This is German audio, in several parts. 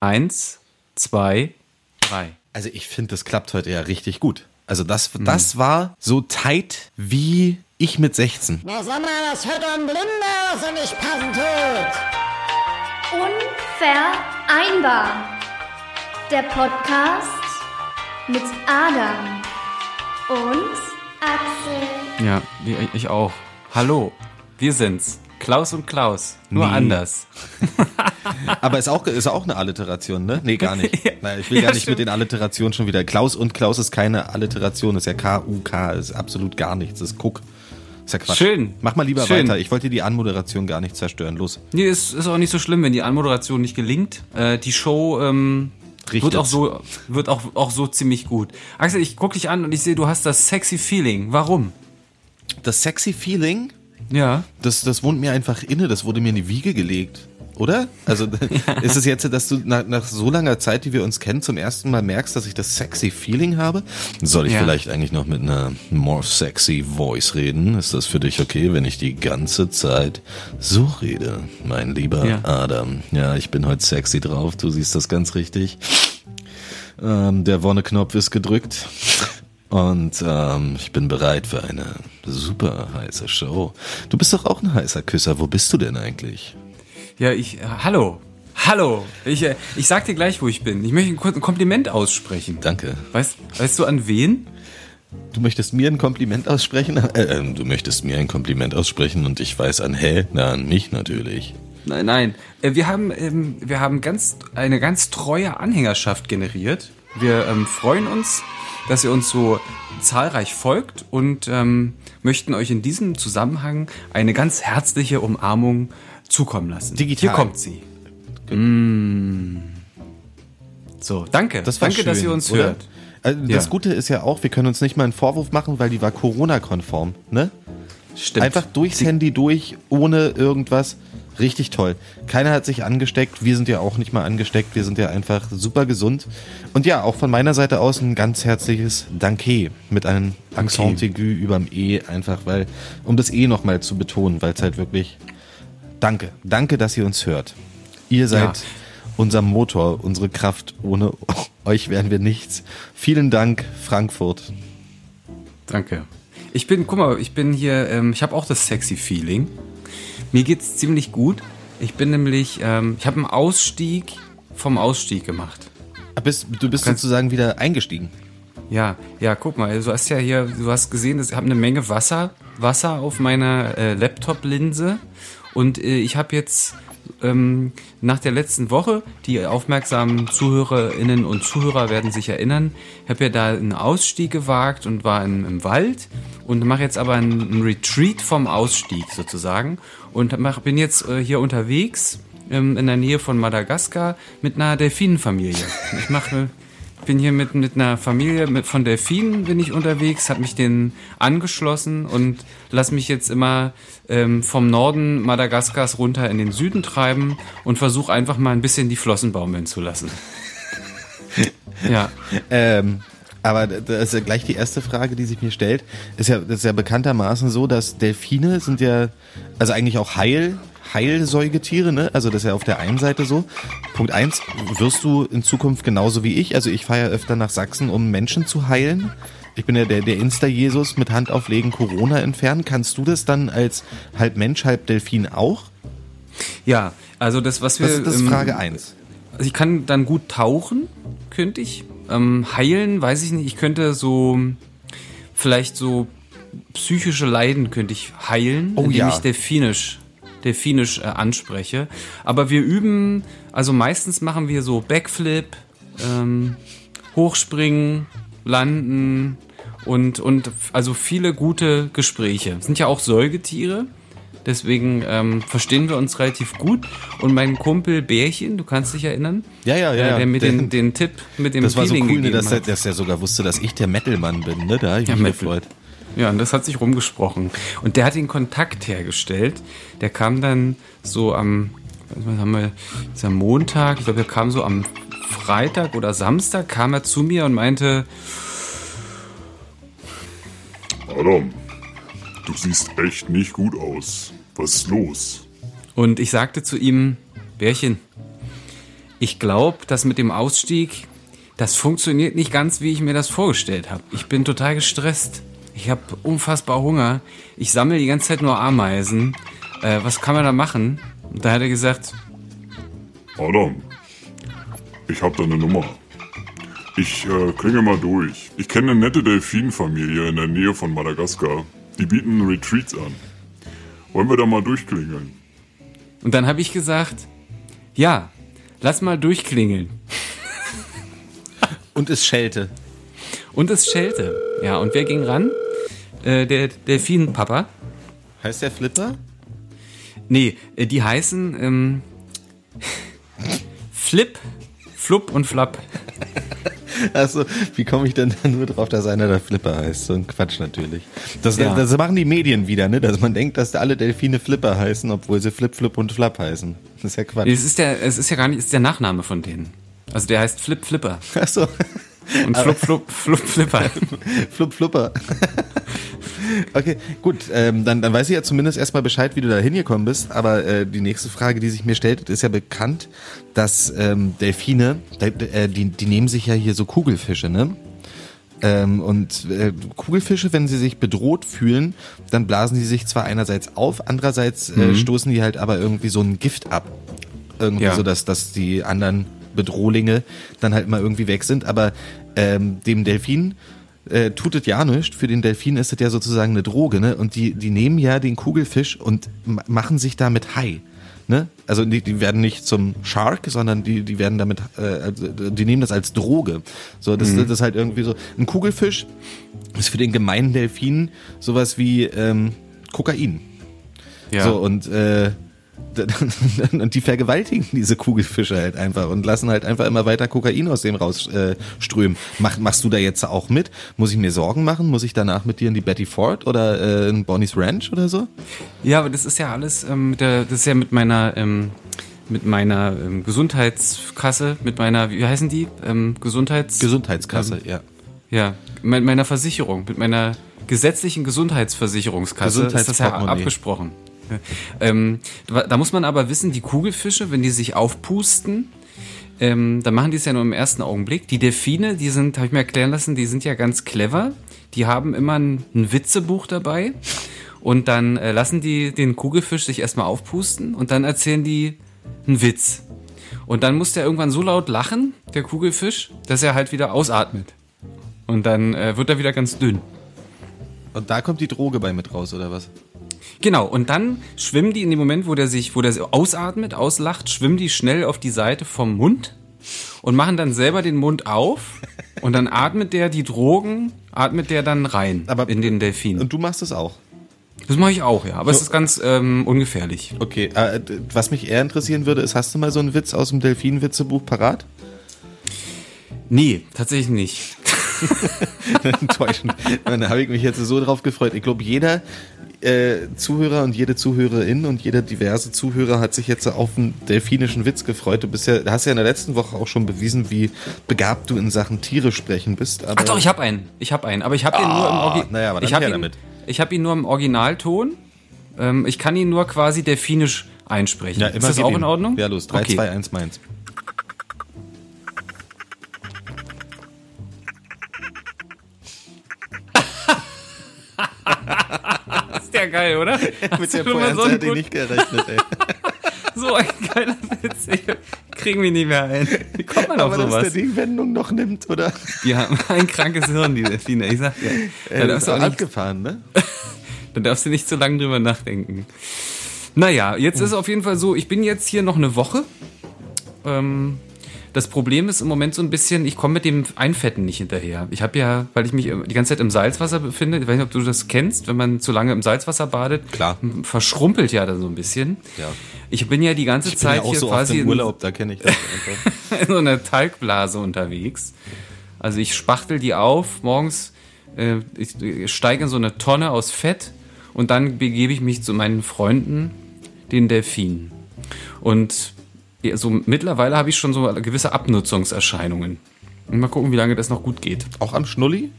Eins, zwei, drei. Also ich finde, das klappt heute ja richtig gut. Also das, das war so tight wie ich mit 16. Na sag mal, das hört ein Blinder, was er nicht passen tut. Unvereinbar. Der Podcast mit Adam und Axel. Ja, ich auch. Hallo, wir sind's. Klaus und Klaus. Nur Nee. anders. Aber ist auch, ist auch eine Alliteration, ne? Nee, gar nicht. Nein, ich will Ja, gar nicht stimmt. mit den Alliterationen schon wieder. Klaus und Klaus ist keine Alliteration, ist ja K-U-K, ist absolut gar nichts, ist Kuck. Ist ja Quatsch. Schön. Mach mal lieber Schön. weiter. Ich wollte die Anmoderation gar nicht zerstören. Los. Nee, ist, ist auch nicht so schlimm, wenn die Anmoderation nicht gelingt. Äh, die Show ähm, wird Richtet's. auch so wird auch, auch so ziemlich gut. Axel, ich guck dich an und ich sehe, du hast das sexy Feeling. Warum? Das sexy Feeling, Ja. das, das wohnt mir einfach inne, das wurde mir in die Wiege gelegt. Oder? Also ist es jetzt, dass du nach, nach so langer Zeit, die wir uns kennen, zum ersten Mal merkst, dass ich das sexy Feeling habe? Soll ich Ja. vielleicht eigentlich noch mit einer more sexy voice reden? Ist das für dich okay, wenn ich die ganze Zeit so rede, mein lieber Ja. Adam? Ja, ich bin heute sexy drauf, du siehst das ganz richtig. Ähm, der Wonne-Knopf ist gedrückt. Und ähm, ich bin bereit für eine super heiße Show. Du bist doch auch ein heißer Küsser. Wo bist du denn eigentlich? Ja, ich. Äh, hallo. Hallo. Ich, äh, ich sag dir gleich, wo ich bin. Ich möchte ein, kurz ein Kompliment aussprechen. Danke. Weißt, weißt du an wen? Du möchtest mir ein Kompliment aussprechen? Äh, ähm, du möchtest mir ein Kompliment aussprechen und ich weiß an hä? Na, an mich natürlich. Nein, nein. Äh, Wir haben, ähm, wir haben ganz, eine ganz treue Anhängerschaft generiert. Wir ähm, freuen uns, dass ihr uns so zahlreich folgt und ähm, möchten euch in diesem Zusammenhang eine ganz herzliche Umarmung zukommen lassen. Digital. Hier kommt sie. Mm. So, danke. Das danke, schön, dass ihr uns oder? hört. Also das Ja. Gute ist ja auch, wir können uns nicht mal einen Vorwurf machen, weil die war Corona-konform, ne? Stimmt. Einfach durchs Handy durch, ohne irgendwas. Richtig toll. Keiner hat sich angesteckt. Wir sind ja auch nicht mal angesteckt. Wir sind ja einfach super gesund. Und ja, auch von meiner Seite aus ein ganz herzliches Danke mit einem Accent aigu überm E, einfach weil, um das E nochmal zu betonen, weil es halt wirklich Danke. Danke, dass ihr uns hört. Ihr seid Ja. unser Motor, unsere Kraft. Ohne euch wären wir nichts. Vielen Dank, Frankfurt. Danke. Ich bin, guck mal, ich bin hier, ähm, ich habe auch das sexy Feeling. Mir geht's ziemlich gut. Ich bin nämlich, ähm, ich habe einen Ausstieg vom Ausstieg gemacht. Ah, Bist, du bist Kannst- sozusagen wieder eingestiegen. Ja, ja, guck mal, du hast ja hier, du hast gesehen, ich habe eine Menge Wasser, Wasser auf meiner äh, Laptop-Linse und äh, ich habe jetzt ähm, nach der letzten Woche, die aufmerksamen Zuhörerinnen und Zuhörer werden sich erinnern, ich habe ja da einen Ausstieg gewagt und war in, im Wald und mache jetzt aber einen, einen Retreat vom Ausstieg sozusagen und mach, bin jetzt äh, hier unterwegs ähm, in der Nähe von Madagaskar mit einer Delfinenfamilie. Ich mache bin hier mit, mit einer Familie mit, von Delfinen bin ich unterwegs, habe mich denen angeschlossen und lass mich jetzt immer ähm, vom Norden Madagaskars runter in den Süden treiben und versuche einfach mal ein bisschen die Flossen baumeln zu lassen. ja, Ähm, aber das ist ja gleich die erste Frage, die sich mir stellt. Ist ja, das ist ja bekanntermaßen so, dass Delfine sind ja, also eigentlich auch Heil, Heilsäugetiere, ne? Also das ist ja auf der einen Seite so. Punkt eins, wirst du in Zukunft genauso wie ich? Also ich fahre ja öfter nach Sachsen, um Menschen zu heilen. Ich bin ja der, der Insta-Jesus mit Hand auflegen Corona entfernen. Kannst du das dann als halb Mensch, halb Delfin auch? ja, also das, was wir. Das, das ist ähm, Frage eins. Also ich kann dann gut tauchen, könnte ich. Ähm, heilen, weiß ich nicht. Ich könnte so vielleicht so psychische Leiden könnte ich heilen, Oh indem ja. ich delfinisch, delfinisch äh, anspreche. Aber wir üben, also meistens machen wir so Backflip, ähm, Hochspringen, Landen und, und also viele gute Gespräche. Sind ja auch Säugetiere. Deswegen ähm, verstehen wir uns relativ gut. Und mein Kumpel Bärchen, du kannst dich erinnern, Ja, ja, ja, äh, der mir den, den Tipp mit dem Das war so Feeling cool, ne, dass, er, dass er sogar wusste, dass ich der Metal-Mann bin, ne? Da habe ich Ja, mich Metal. gefreut. Ja, und das hat sich rumgesprochen. Und der hat den Kontakt hergestellt. Der kam dann so am, was haben wir, ist ja Montag, ich glaube, der kam so am Freitag oder Samstag, kam er zu mir und meinte, Adam, du siehst echt nicht gut aus. Was ist los? und ich sagte zu ihm, Bärchen, ich glaube, dass mit dem Ausstieg, das funktioniert nicht ganz, wie ich mir das vorgestellt habe. Ich bin total gestresst. Ich habe unfassbar Hunger. Ich sammle die ganze Zeit nur Ameisen. Äh, was kann man da machen? Und da hat er gesagt, Adam, ich hab da eine Nummer. Ich äh, klinge mal durch. Ich kenne eine nette Delfinfamilie in der Nähe von Madagaskar. Die bieten Retreats an. Wollen wir da mal durchklingeln? und dann habe ich gesagt, ja, lass mal durchklingeln. Und es schellte. Und es schellte. Ja, und wer ging ran? Äh, der Delfinpapa. Heißt der Flipper? Nee, äh, die heißen ähm, Flip, Flup und Flap. Achso, wie komme ich denn da nur drauf, dass einer der Flipper heißt? So ein Quatsch natürlich. Das, Ja. das machen die Medien wieder, ne? Dass man denkt, dass da alle Delfine Flipper heißen, obwohl sie Flip, Flip und Flap heißen. Das ist ja Quatsch. Es ist, der, es ist ja gar nicht, es ist der Nachname von denen. Also der heißt Flip Flipper Achso, und Flup Flup Flup Flipper. Flup, Flupper. Okay, gut, ähm, dann, dann weiß ich ja zumindest erstmal Bescheid, wie du da hingekommen bist. Aber äh, die nächste Frage, die sich mir stellt, ist ja bekannt, dass ähm, Delfine, äh, die, die nehmen sich ja hier so Kugelfische, ne? Ähm, und äh, Kugelfische, wenn sie sich bedroht fühlen, dann blasen die sich zwar einerseits auf, andererseits äh, stoßen die halt aber irgendwie so ein Gift ab. Irgendwie Ja. so, dass, dass die anderen Bedrohlinge dann halt mal irgendwie weg sind. Aber ähm, dem Delfin äh, tut es ja nichts. Für den Delfin ist es ja sozusagen eine Droge, ne? Und die, die nehmen ja den Kugelfisch und ma- machen sich damit high. Ne? Also die, die werden nicht zum Shark, sondern die, die werden damit, äh, also die nehmen das als Droge. So, das, das ist halt irgendwie so. Ein Kugelfisch ist für den gemeinen Delfin sowas wie ähm, Kokain. Ja. So, und, äh, und die vergewaltigen diese Kugelfische halt einfach und lassen halt einfach immer weiter Kokain aus dem rausströmen. Äh. Mach, machst du da jetzt auch mit? Muss ich mir Sorgen machen? Muss ich danach mit dir in die Betty Ford oder äh, in Bonnie's Ranch oder so? Ja, aber das ist ja alles ähm, mit der, das ist ja mit meiner ähm, mit meiner ähm, Gesundheitskasse, mit meiner, wie heißen die? Ähm, Gesundheits Gesundheitskasse, ja. ja, mit meiner Versicherung, mit meiner gesetzlichen Gesundheitsversicherungskasse ist das ja abgesprochen. Ähm, da da muss man aber wissen, die Kugelfische, wenn die sich aufpusten, ähm, dann machen die es ja nur im ersten Augenblick. Die Delfine, die sind, habe ich mir erklären lassen, die sind ja ganz clever. Die haben immer ein, ein Witzebuch dabei und dann äh, lassen die den Kugelfisch sich erstmal aufpusten und dann erzählen die einen Witz. Und dann muss der irgendwann so laut lachen, der Kugelfisch, dass er halt wieder ausatmet. Und dann äh, wird er wieder ganz dünn. Und da kommt die Droge bei mit raus, oder was? Genau, und dann schwimmen die in dem Moment, wo der sich, wo der ausatmet, auslacht, schwimmen die schnell auf die Seite vom Mund und machen dann selber den Mund auf und dann atmet der die Drogen, atmet der dann rein Aber- in den Delfin. Und du machst es auch. Das mache ich auch, ja, aber es ist ganz ähm, ungefährlich. Okay, äh, was mich eher interessieren würde, ist, hast du mal so einen Witz aus dem Delfin-Witzebuch parat? Nee, tatsächlich nicht. Enttäuschend. Da habe ich mich jetzt so drauf gefreut. Ich glaube, jeder äh, Zuhörer und jede Zuhörerin und jeder diverse Zuhörer hat sich jetzt auf einen delfinischen Witz gefreut. Du bist ja, hast ja in der letzten Woche auch schon bewiesen, wie begabt du in Sachen Tiere sprechen bist. Aber Ach doch, ich habe einen. Ich habe einen, aber ich habe den nur im Original. naja, aber dann ich her ihn, damit. Ich habe ihn nur im Originalton. Ähm, ich kann ihn nur quasi delfinisch einsprechen. ja, ist das auch in Ordnung? Ja, los. 3, okay. 2, 1, meins. Der geil, oder? Mit der so Pointe einen hätte ich guten- nicht gerechnet, ey. So ein geiler Witz. Ich kriegen wir nicht mehr ein. Wie kommt man auf Aber dass der sowas? die Wendung noch nimmt, oder? Die haben ein krankes Hirn, die Delfine. Ich sag dir. Da Äh, darfst, ist du auch abgefahren, ne? da darfst du nicht zu lange drüber nachdenken. Naja, jetzt ist auf jeden Fall so, ich bin jetzt hier noch eine Woche. Ähm, das Problem ist im Moment so ein bisschen, ich komme mit dem Einfetten nicht hinterher. Ich habe ja, weil ich mich die ganze Zeit im Salzwasser befinde, ich weiß nicht, ob du das kennst, wenn man zu lange im Salzwasser badet, Klar. verschrumpelt ja da so ein bisschen. Ja. Ich bin ja die ganze Ich bin Zeit ja auch hier so quasi im in- Urlaub, da kenne ich das einfach. in so einer Talgblase unterwegs. Also ich spachtel die auf, morgens äh, ich steige in so eine Tonne aus Fett und dann begebe ich mich zu meinen Freunden, den Delfinen. Und ja, so mittlerweile habe ich schon so gewisse Abnutzungserscheinungen. Und mal gucken, wie lange das noch gut geht. Auch am Schnulli?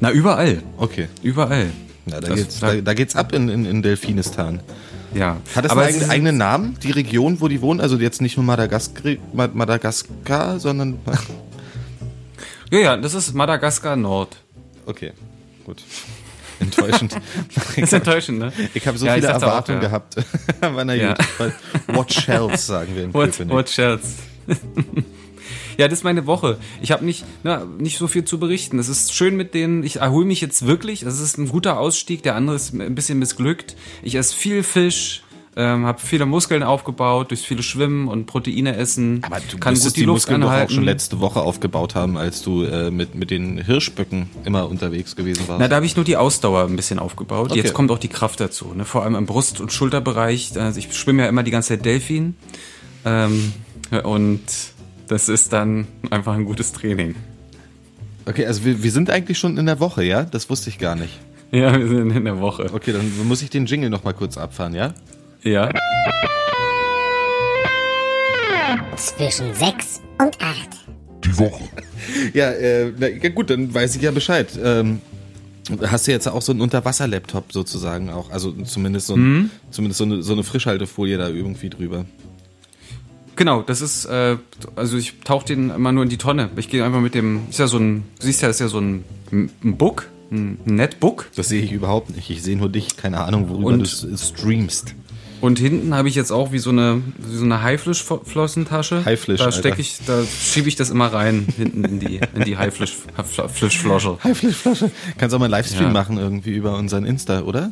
Na, überall. Okay. Überall. Na, da, Das- geht's, da, da geht's ab in, in, in Delfinistan. Ja. Hat das Aber einen eigenen, eigenen Namen, die Region, wo die wohnen? Also jetzt nicht nur Madagaskar, Ma- Madagaskar sondern. Ja, ja, das ist Madagaskar Nord. Okay, gut. Enttäuschend. Das ist enttäuschend, ne? Ich habe so Ja, viele auch, Erwartungen ja. gehabt. Aber na Ja. gut. What shells, sagen wir in What, Köpenick. what else? ja, das ist meine Woche. Ich habe nicht, na, nicht so viel zu berichten. Es ist schön mit denen. Ich erhole mich jetzt wirklich. Das ist ein guter Ausstieg. Der andere ist ein bisschen missglückt. Ich esse viel Fisch. Ähm, habe viele Muskeln aufgebaut durch viele Schwimmen und Proteine essen. Aber du kann gut die, die Muskeln doch auch anhalten. schon letzte Woche aufgebaut haben, als du äh, mit, mit den Hirschböcken immer unterwegs gewesen warst. Na, da habe ich nur die Ausdauer ein bisschen aufgebaut. Okay. Jetzt kommt auch die Kraft dazu. Ne? Vor allem im Brust- und Schulterbereich. Also ich schwimme ja immer die ganze Zeit Delfin. Ähm, und das ist dann einfach ein gutes Training. Okay, also wir, wir sind eigentlich schon in der Woche, ja? Das wusste ich gar nicht. Ja, wir sind in der Woche. Okay, dann muss ich den Jingle noch mal kurz abfahren, ja? Ja. Zwischen 6 und 8. Die Woche. Ja, äh, na, ja gut, dann weiß ich ja Bescheid. Ähm, hast du jetzt auch so einen Unterwasser-Laptop sozusagen auch? Also zumindest so, ein, zumindest so, eine, so eine Frischhaltefolie da irgendwie drüber. Genau, das ist, äh, also ich tauche den immer nur in die Tonne. Ich gehe einfach mit dem, ist ja so ein, du siehst ja, ist ja so ein, ein Book, ein Netbook. Das sehe ich überhaupt nicht. Ich sehe nur dich, keine Ahnung, worüber Und- du streamst. Und hinten habe ich jetzt auch wie so eine, wie so eine Haiflischflossentasche. Haiflisch, Da stecke ich, da schiebe ich das immer rein, hinten in die, in die Haiflischflosche. Flasche. Kannst auch mal einen Livestream Ja. machen irgendwie über unseren Insta, oder?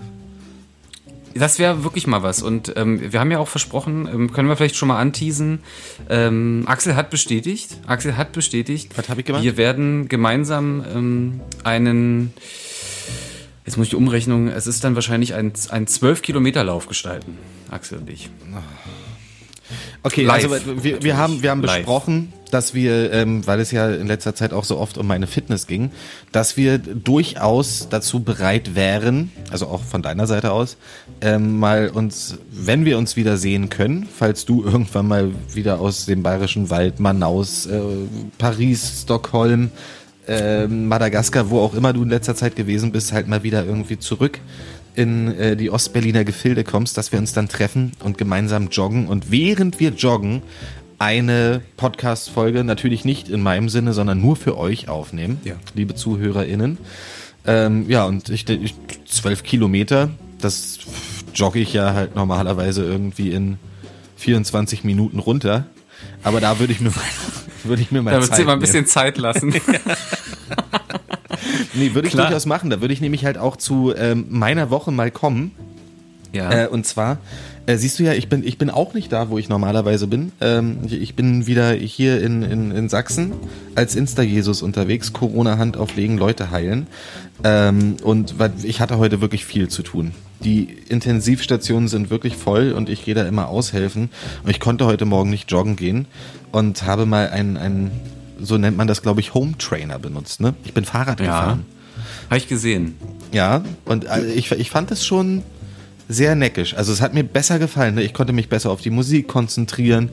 Das wäre wirklich mal was. Und ähm, wir haben ja auch versprochen, ähm, können wir vielleicht schon mal anteasen. Ähm, Axel hat bestätigt. Axel hat bestätigt. Was hab ich gemacht? Wir werden gemeinsam ähm, einen. Jetzt muss ich die Umrechnung. Es ist dann wahrscheinlich ein, ein 12-Kilometer-Lauf gestalten. Axel und ich. Okay, Live, also wir, wir haben, wir haben Live. besprochen, dass wir, ähm, weil es ja in letzter Zeit auch so oft um meine Fitness ging, dass wir durchaus dazu bereit wären, also auch von deiner Seite aus, ähm, mal uns, wenn wir uns wieder sehen können, falls du irgendwann mal wieder aus dem bayerischen Wald, Manaus, äh, Paris, Stockholm, ähm, Madagaskar, wo auch immer du in letzter Zeit gewesen bist, halt mal wieder irgendwie zurück in äh, die Ostberliner Gefilde kommst, dass wir uns dann treffen und gemeinsam joggen und während wir joggen eine Podcast-Folge, natürlich nicht in meinem Sinne, sondern nur für euch aufnehmen, Ja. liebe ZuhörerInnen. Ähm, ja, und ich, ich zwölf Kilometer, das jogge ich ja halt normalerweise irgendwie in 24 Minuten runter. Aber da würde ich mir würde ich mir mal Da wird Zeit sie mal ein nehmen. bisschen Zeit lassen. Nee, würde ich Klar. durchaus machen. Da würde ich nämlich halt auch zu ähm, meiner Woche mal kommen. ja. Äh, und zwar, äh, siehst du ja, ich bin, ich bin auch nicht da, wo ich normalerweise bin. Ähm, ich, ich bin wieder hier in, in, in Sachsen als Insta-Jesus unterwegs, Corona-Hand auflegen, Leute heilen. Ähm, und ich hatte heute wirklich viel zu tun. Die Intensivstationen sind wirklich voll und ich gehe da immer aushelfen. Und ich konnte heute Morgen nicht joggen gehen und habe mal einen, einen so nennt man das, glaube ich, Home Trainer benutzt. Ne? Ich bin Fahrrad ja. gefahren. Habe ich gesehen. Ja, und also ich, ich fand es schon sehr neckisch. Also es hat mir besser gefallen. Ne? Ich konnte mich besser auf die Musik konzentrieren.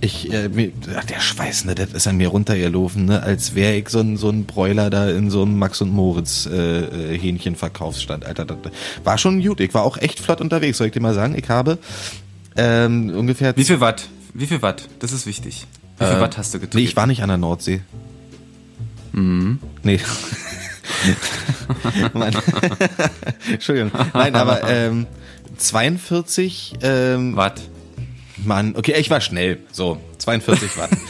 Ich, äh, mir, ach, der Schweiß, ne, das ist an mir runtergelaufen, ne? als wäre ich so ein, so ein Bräuler da in so einem Max und Moritz äh, äh, Hähnchenverkaufsstand. Alter, das war schon gut. Ich war auch echt flott unterwegs, soll ich dir mal sagen. Ich habe ähm, ungefähr... Wie viel Watt? Wie viel Watt? Das ist wichtig. Wie viel Äh, Watt hast du getrunken? Nee, ich war nicht an der Nordsee. Mhm. Nee. Entschuldigung. Nein, aber ähm, 42 ähm, Watt. Mann, okay, ich war schnell. So, 42 Watt.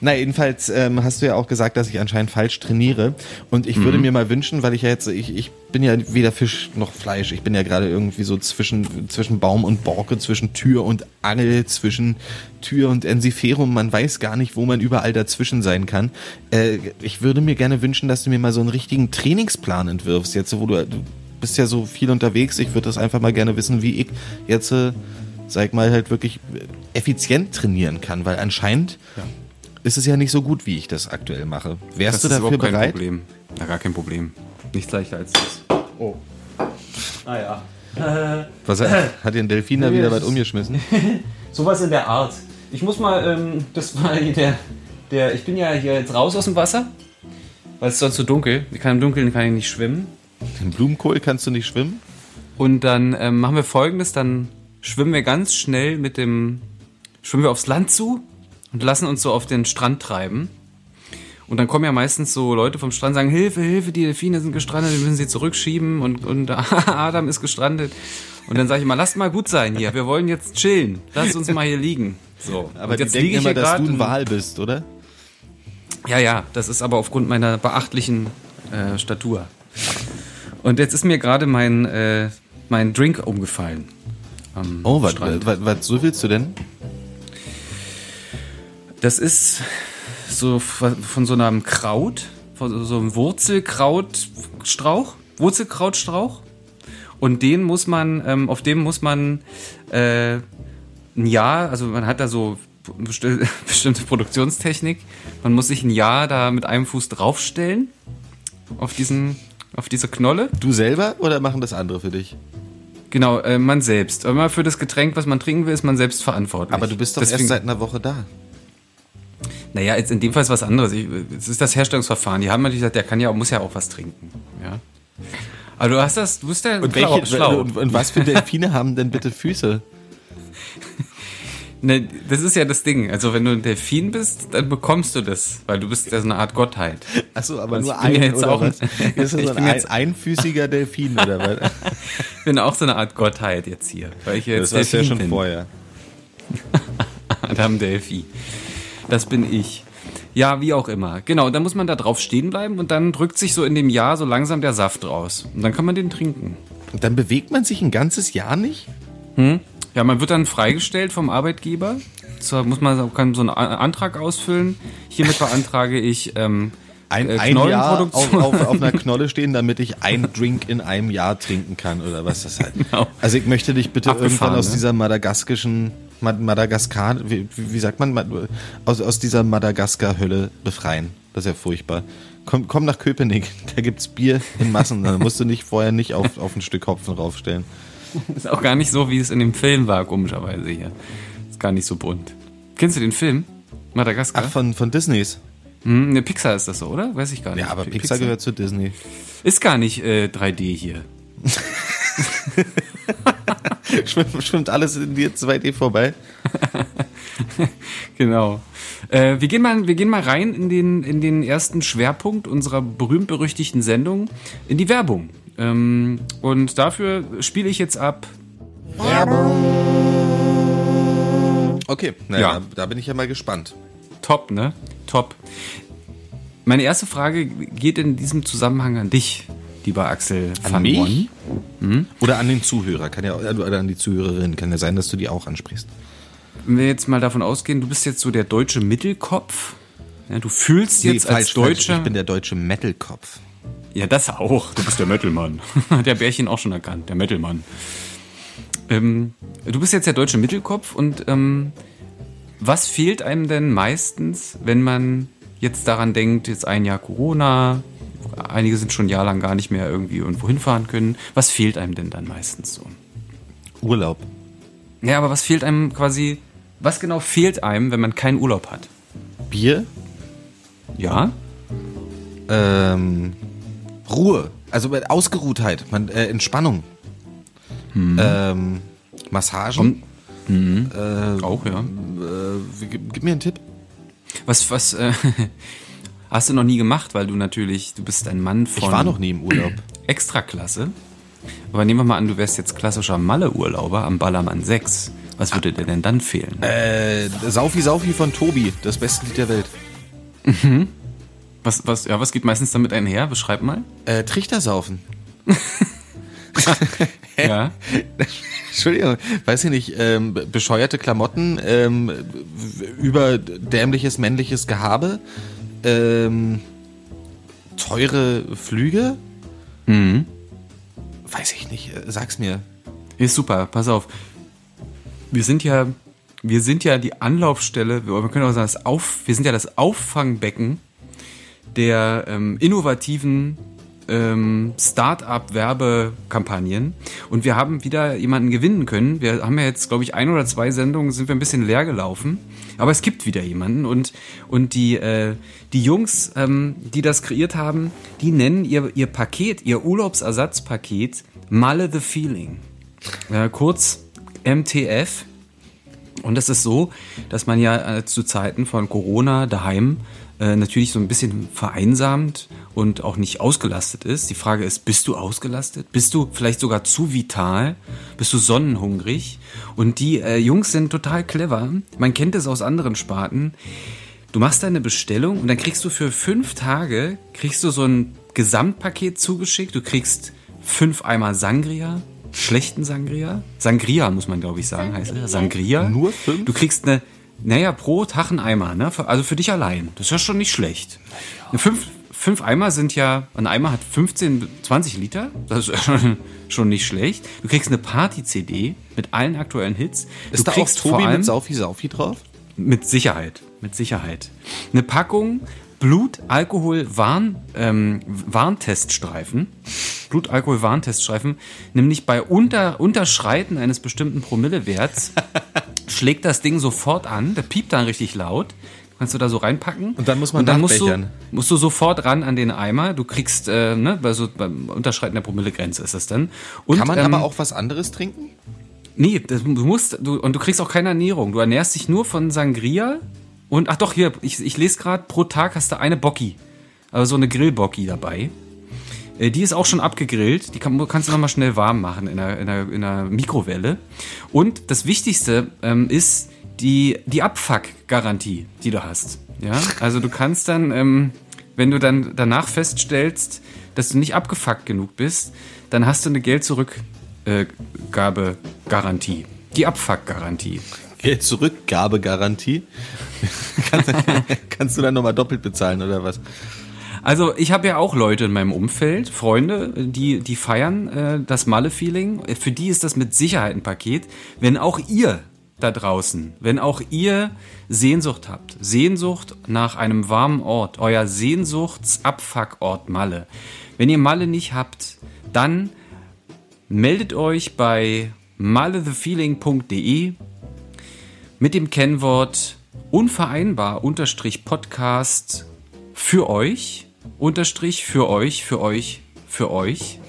Na, jedenfalls ähm, hast du ja auch gesagt, dass ich anscheinend falsch trainiere. Und ich würde mir mal wünschen, weil ich ja jetzt, ich, ich bin ja weder Fisch noch Fleisch. Ich bin ja gerade irgendwie so zwischen, zwischen Baum und Borke, zwischen Tür und Angel, zwischen Tür und Ensiferum. Man weiß gar nicht, wo man überall dazwischen sein kann. Äh, ich würde mir gerne wünschen, dass du mir mal so einen richtigen Trainingsplan entwirfst. Jetzt, wo du, du bist ja so viel unterwegs. Ich würde das einfach mal gerne wissen, wie ich jetzt, äh, sag mal, halt wirklich effizient trainieren kann. Weil anscheinend ist es ja nicht so gut, wie ich das aktuell mache. Wärst Das du ist dafür überhaupt kein bereit? Problem. Ja, gar kein Problem. Nichts leichter als das. Oh. Ah ja. Was hat, hat dir ein Delfin da wieder was ist- umgeschmissen? Sowas in der Art. Ich muss mal, ähm, das war der, der, ich bin ja hier jetzt raus aus dem Wasser, weil es ist sonst so dunkel. Ich kann im Dunkeln kann ich nicht schwimmen. Den Blumenkohl kannst du nicht schwimmen? Und dann ähm, machen wir folgendes, dann schwimmen wir ganz schnell mit dem, schwimmen wir aufs Land zu und lassen uns so auf den Strand treiben. Und dann kommen ja meistens so Leute vom Strand und sagen, Hilfe, Hilfe, die Delfine sind gestrandet, wir müssen sie zurückschieben und, und Adam ist gestrandet. Und dann sage ich mal, lasst mal gut sein hier, wir wollen jetzt chillen, lasst uns mal hier liegen. So. Aber und jetzt liege ich immer, hier dass du ein in- Wal bist, oder? Ja, ja, das ist aber aufgrund meiner beachtlichen äh, Statur. Und jetzt ist mir gerade mein, äh, mein Drink umgefallen. Oh, was, Strand. was, was, so willst du denn? Das ist so von so einem Kraut, von so einem Wurzelkrautstrauch, Wurzelkrautstrauch. Und den muss man, ähm, auf dem muss man äh, ein Jahr, also man hat da so besti- bestimmte Produktionstechnik. Man muss sich ein Jahr da mit einem Fuß draufstellen auf diesen, auf diese Knolle. Du selber oder machen das andere für dich? Genau, äh, man selbst. Immer für das Getränk, was man trinken will, ist man selbst verantwortlich. Aber du bist doch Deswegen- erst seit einer Woche da. Naja, jetzt in dem Fall ist was anderes. Ich, es ist das Herstellungsverfahren. Die haben natürlich gesagt, der kann ja, muss ja auch was trinken. Ja. Aber du hast das, du bist ja Und, welche, schlau. und, und was für Delfine haben denn bitte Füße? Ne, das ist ja das Ding. Also wenn du ein Delfin bist, dann bekommst du das, weil du bist ja so eine Art Gottheit. Achso, aber Also nur bin ja ein jetzt oder auch was? ein- Ist das Ich so bin ein, jetzt- einfüßiger Delfin oder was? Ich bin auch so eine Art Gottheit jetzt hier. Weil ich jetzt Das du ja Delfin schon bin. vorher. Adam Delphi. Das bin ich. Ja, wie auch immer. Genau, dann muss man da drauf stehen bleiben und dann drückt sich so in dem Jahr so langsam der Saft raus. Und dann kann man den trinken. Und dann bewegt man sich ein ganzes Jahr nicht? Ja, man wird dann freigestellt vom Arbeitgeber. So muss man kann so einen Antrag ausfüllen. Hiermit beantrage ich ähm, Ein, äh, ein Jahr auf, auf, auf einer Knolle stehen, damit ich ein Drink in einem Jahr trinken kann oder was das halt. Genau. Also ich möchte dich bitte Abgefahren, irgendwann aus ne? dieser madagaskischen Ma- Madagaskar, wie, wie sagt man, Ma- aus, aus dieser Madagaskar-Hölle befreien. Das ist ja furchtbar. Komm, komm nach Köpenick, da gibt's Bier in Massen, da musst du nicht vorher nicht auf, auf ein Stück Hopfen raufstellen. Ist auch gar nicht so, wie es in dem Film war, komischerweise hier. Ist gar nicht so bunt. Kennst du den Film? Madagaskar? Ach, von, von Disneys. Hm, ne, Pixar ist das so, oder? Weiß ich gar nicht. Ja, aber Pi- Pixar gehört zu Disney. Ist gar nicht äh, 3D hier. Schwimmt, schwimmt alles in dir 2D vorbei? Genau. Äh, wir, gehen mal, wir gehen mal rein in den, in den ersten Schwerpunkt unserer berühmt-berüchtigten Sendung, in die Werbung. Ähm, und dafür spiele ich jetzt ab. Okay, na, Ja. Da, da bin ich ja mal gespannt. Top, ne? Top. Meine erste Frage geht in diesem Zusammenhang an dich, lieber Axel An van mich? Bonn. Oder an den Zuhörer, kann ja, oder an die Zuhörerin, kann ja sein, dass du die auch ansprichst. Wenn wir jetzt mal davon ausgehen, du bist jetzt so der deutsche Mittelkopf. Ja, du fühlst jetzt als Deutscher. Ich bin der deutsche Metalkopf. Ja, das auch. Du bist der Metalmann. der Bärchen auch schon erkannt, der Metalmann. Ähm, du bist jetzt der deutsche Mittelkopf und ähm, was fehlt einem denn meistens, wenn man jetzt daran denkt, jetzt ein Jahr Corona, einige sind schon jahrelang gar nicht mehr irgendwie irgendwo hinfahren können. Was fehlt einem denn dann meistens so? Urlaub. Ja, aber was fehlt einem quasi, was genau fehlt einem, wenn man keinen Urlaub hat? Bier. Ja? Ähm, Ruhe. Also äh, Ausgeruhtheit, man, äh, Entspannung. Ähm, Massagen. Auch, ja. Äh, gib, gib mir einen Tipp. Was, was, äh, hast du noch nie gemacht, weil du natürlich, du bist ein Mann von Ich war noch nie im Urlaub. Extraklasse. Aber nehmen wir mal an, du wärst jetzt klassischer Malle-Urlauber am Ballermann 6. Was würde dir denn dann fehlen? Äh, Saufi Saufi von Tobi, das beste Lied der Welt. Was, was, ja, was geht meistens damit einher? Beschreib mal. Äh, Trichtersaufen. Ja. Entschuldigung, weiß ich nicht, ähm, be- bescheuerte Klamotten, ähm, w- überdämliches männliches Gehabe, ähm, teure Flüge? Mhm. Weiß ich nicht, äh, sag's mir. Ist super, pass auf. Wir sind ja, wir sind ja die Anlaufstelle, wir wir können auch sagen, das Auf, wir sind ja das Auffangbecken der ähm, innovativen ähm, Start-up-Werbekampagnen. Und wir haben wieder jemanden gewinnen können. Wir haben ja jetzt, glaube ich, ein oder zwei Sendungen sind wir ein bisschen leer gelaufen. Aber es gibt wieder jemanden. Und, und die, äh, die Jungs, ähm, die das kreiert haben, die nennen ihr, ihr Paket, ihr Urlaubsersatzpaket Malle the Feeling. Äh, kurz MTF. Und das ist so, dass man ja äh, zu Zeiten von Corona daheim äh, natürlich so ein bisschen vereinsamt und auch nicht ausgelastet ist. Die Frage ist, bist du ausgelastet? Bist du vielleicht sogar zu vital? Bist du sonnenhungrig? Und die äh, Jungs sind total clever. Man kennt es aus anderen Sparten. Du machst deine Bestellung und dann kriegst du für fünf Tage, kriegst du so ein Gesamtpaket zugeschickt. Du kriegst fünf Eimer Sangria, schlechten Sangria. Sangria muss man, glaube ich, sagen, heißt er. Sangria. Nur fünf? Du kriegst eine, naja, pro Tag ein Eimer, ne? Also für dich allein. Das ist ja schon nicht schlecht. Fünf, fünf Eimer sind ja, ein Eimer hat 15, 20 Liter. Das ist schon, schon nicht schlecht. Du kriegst eine Party-CD mit allen aktuellen Hits. Ist du da auch kriegst vor Tobi allem- mit Saufi Saufi drauf? mit Sicherheit, mit Sicherheit. Eine Packung Blut, Alkohol, Warn, ähm, Warnteststreifen. Blut, Alkohol, Warnteststreifen. Nämlich bei Unter, Unterschreiten eines bestimmten Promillewerts schlägt das Ding sofort an. Der piept dann richtig laut. Kannst du da so reinpacken. Und dann muss man dann musst du, musst du sofort ran an den Eimer. Du kriegst, äh, ne, bei so, beim Unterschreiten der Promillegrenze ist das dann. Und, Kann man ähm, aber auch was anderes trinken? Nee, das, du musst, du, und du kriegst auch keine Ernährung. Du ernährst dich nur von Sangria und, ach doch, hier, ich, ich lese gerade, pro Tag hast du eine Bocki. Also so eine Grillbocki dabei. Äh, Die ist auch schon abgegrillt. Die kann, kannst du nochmal schnell warm machen in einer, in, einer, in einer Mikrowelle. Und das Wichtigste ähm, ist die, die Abfuck-Garantie, die du hast. Ja, also du kannst dann, ähm, wenn du dann danach feststellst, dass du nicht abgefuckt genug bist, dann hast du eine Geld-Zurückgabe-Garantie. Die Abfuck-Garantie. Geld Zurückgabegarantie. kannst, kannst du dann nochmal doppelt bezahlen oder was? Also ich habe ja auch Leute in meinem Umfeld, Freunde, die, die feiern äh, das Malle-Feeling. Für die ist das mit Sicherheit ein Paket. Wenn auch ihr da draußen, wenn auch ihr Sehnsucht habt, Sehnsucht nach einem warmen Ort, euer Sehnsuchtsabfuckort Malle. Wenn ihr Malle nicht habt, dann meldet euch bei malethefeeling.de mit dem Kennwort unvereinbar unterstrich Podcast für euch unterstrich für euch für euch für euch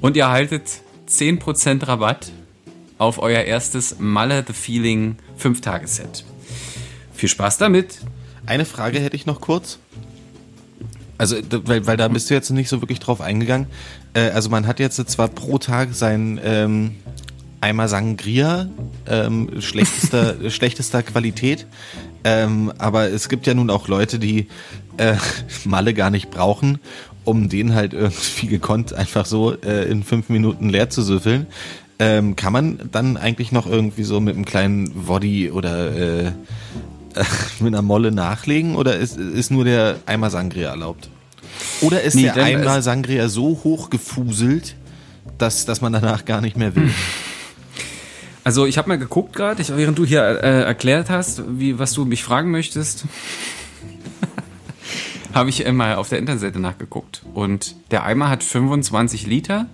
und ihr erhaltet 10% Rabatt auf euer erstes Malle the Feeling 5 Tageset. Viel Spaß damit. Eine Frage hätte ich noch kurz. Also, weil, weil da bist du jetzt nicht so wirklich drauf eingegangen. Äh, also man hat jetzt zwar pro Tag sein ähm, Eimer Sangria, ähm, schlechtester, schlechtester Qualität, ähm, aber es gibt ja nun auch Leute, die äh, Malle gar nicht brauchen, um den halt irgendwie gekonnt einfach so äh, in fünf Minuten leer zu süffeln. Ähm, kann man dann eigentlich noch irgendwie so mit einem kleinen Woddy oder äh, mit einer Molle nachlegen oder ist, ist nur der Eimer Sangria erlaubt? Oder ist Nee, der Eimer Sangria so hoch gefuselt, dass, dass man danach gar nicht mehr will? Also ich habe mal geguckt gerade, während du hier äh, erklärt hast, wie, was du mich fragen möchtest, habe ich mal auf der Internetseite nachgeguckt. Und der Eimer hat 25 Liter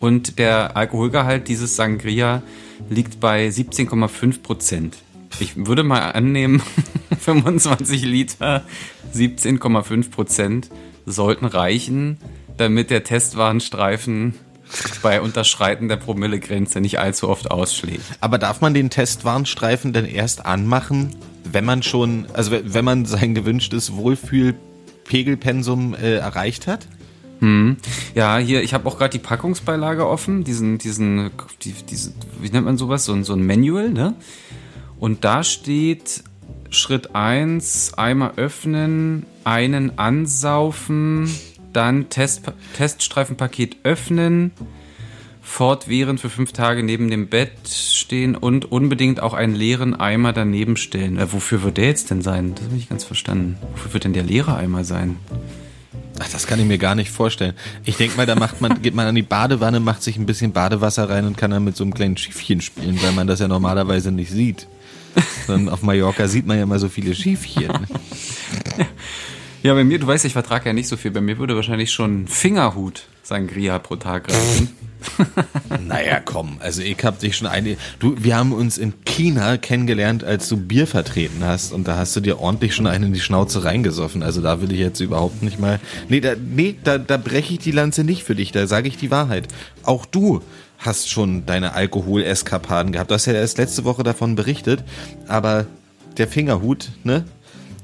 und der Alkoholgehalt dieses Sangria liegt bei 17,5 Prozent. Ich würde mal annehmen, 25 Liter, 17,5 Prozent sollten reichen, damit der Testwarenstreifen bei Unterschreiten der Promillegrenze nicht allzu oft ausschlägt. Aber darf man den Testwarnstreifen denn erst anmachen, wenn man schon, also we- wenn man sein gewünschtes Wohlfühlpegelpensum äh, erreicht hat? Ja, hier, ich habe auch gerade die Packungsbeilage offen, diesen, diesen, die, diese, wie nennt man sowas? So ein, so ein Manual, ne? Und da steht Schritt 1, Eimer öffnen, einen ansaufen, dann Test, Teststreifenpaket öffnen, fortwährend für fünf Tage neben dem Bett stehen und unbedingt auch einen leeren Eimer daneben stellen. Äh, wofür wird der jetzt denn sein? Das habe ich nicht ganz verstanden. Wofür wird denn der leere Eimer sein? Ach, das kann ich mir gar nicht vorstellen. Ich denke mal, da macht man, geht man an die Badewanne, macht sich ein bisschen Badewasser rein und kann dann mit so einem kleinen Schiffchen spielen, weil man das ja normalerweise nicht sieht. Sondern auf Mallorca sieht man ja immer so viele Schiffchen. Ja, bei mir, du weißt, ich vertrage ja nicht so viel. Bei mir würde wahrscheinlich schon Fingerhut Sangria pro Tag reichen. Naja, komm, also ich hab dich schon eine. Du, wir haben uns in China kennengelernt, als du Bier vertreten hast und da hast du dir ordentlich schon einen in die Schnauze reingesoffen. Also da will ich jetzt überhaupt nicht mal. Nee, da, nee, da, da breche ich die Lanze nicht für dich, da sage ich die Wahrheit. Auch du hast schon deine Alkoholeskapaden gehabt. Du hast ja erst letzte Woche davon berichtet, aber der Fingerhut, ne?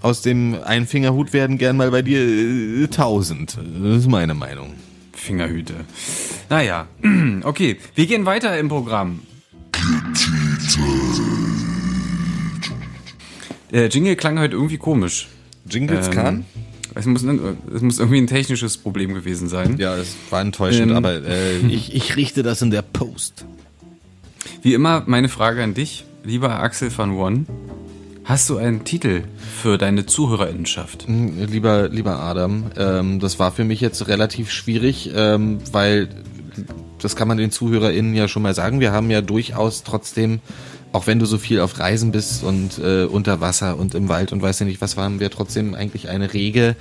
Aus dem einen Fingerhut werden gern mal bei dir äh, tausend. Das ist meine Meinung. Fingerhüte. Naja, okay. Wir gehen weiter im Programm. Der Jingle klang heute irgendwie komisch. Jingles Ähm, kann? Es muss, es muss irgendwie ein technisches Problem gewesen sein. Ja, es war enttäuschend, Ähm. aber äh, ich, ich richte das in der Post. Wie immer, meine Frage an dich, lieber Axel van One. Hast du einen Titel für deine Zuhörerinnenschaft? Lieber, lieber Adam, ähm, das war für mich jetzt relativ schwierig, ähm, weil das kann man den ZuhörerInnen ja schon mal sagen. Wir haben ja durchaus trotzdem, auch wenn du so viel auf Reisen bist und äh, unter Wasser und im Wald und weiß ja nicht was, haben wir trotzdem eigentlich eine rege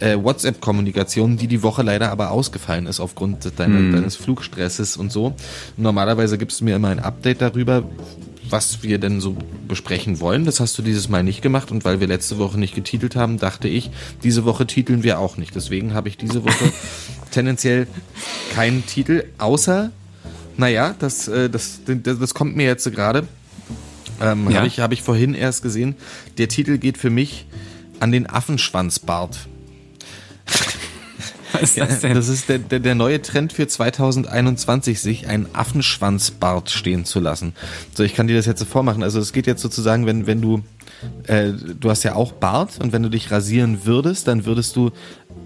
äh, WhatsApp-Kommunikation, die die Woche leider aber ausgefallen ist aufgrund deiner, deines Flugstresses und so. Normalerweise gibst du mir immer ein Update darüber, was wir denn so besprechen wollen. Das hast du dieses Mal nicht gemacht und weil wir letzte Woche nicht getitelt haben, dachte ich, diese Woche titeln wir auch nicht. Deswegen habe ich diese Woche tendenziell keinen Titel, außer, naja, das, äh, das, das, das kommt mir jetzt gerade. Ähm, Ja. Habe ich, hab ich vorhin erst gesehen. Der Titel geht für mich an den Affenschwanzbart. Ist das denn? Das ist der, der, der neue Trend für 2021, sich einen Affenschwanzbart stehen zu lassen. So, ich kann dir das jetzt so vormachen. Also es geht jetzt sozusagen, wenn, wenn du, äh, du hast ja auch Bart und wenn du dich rasieren würdest, dann würdest du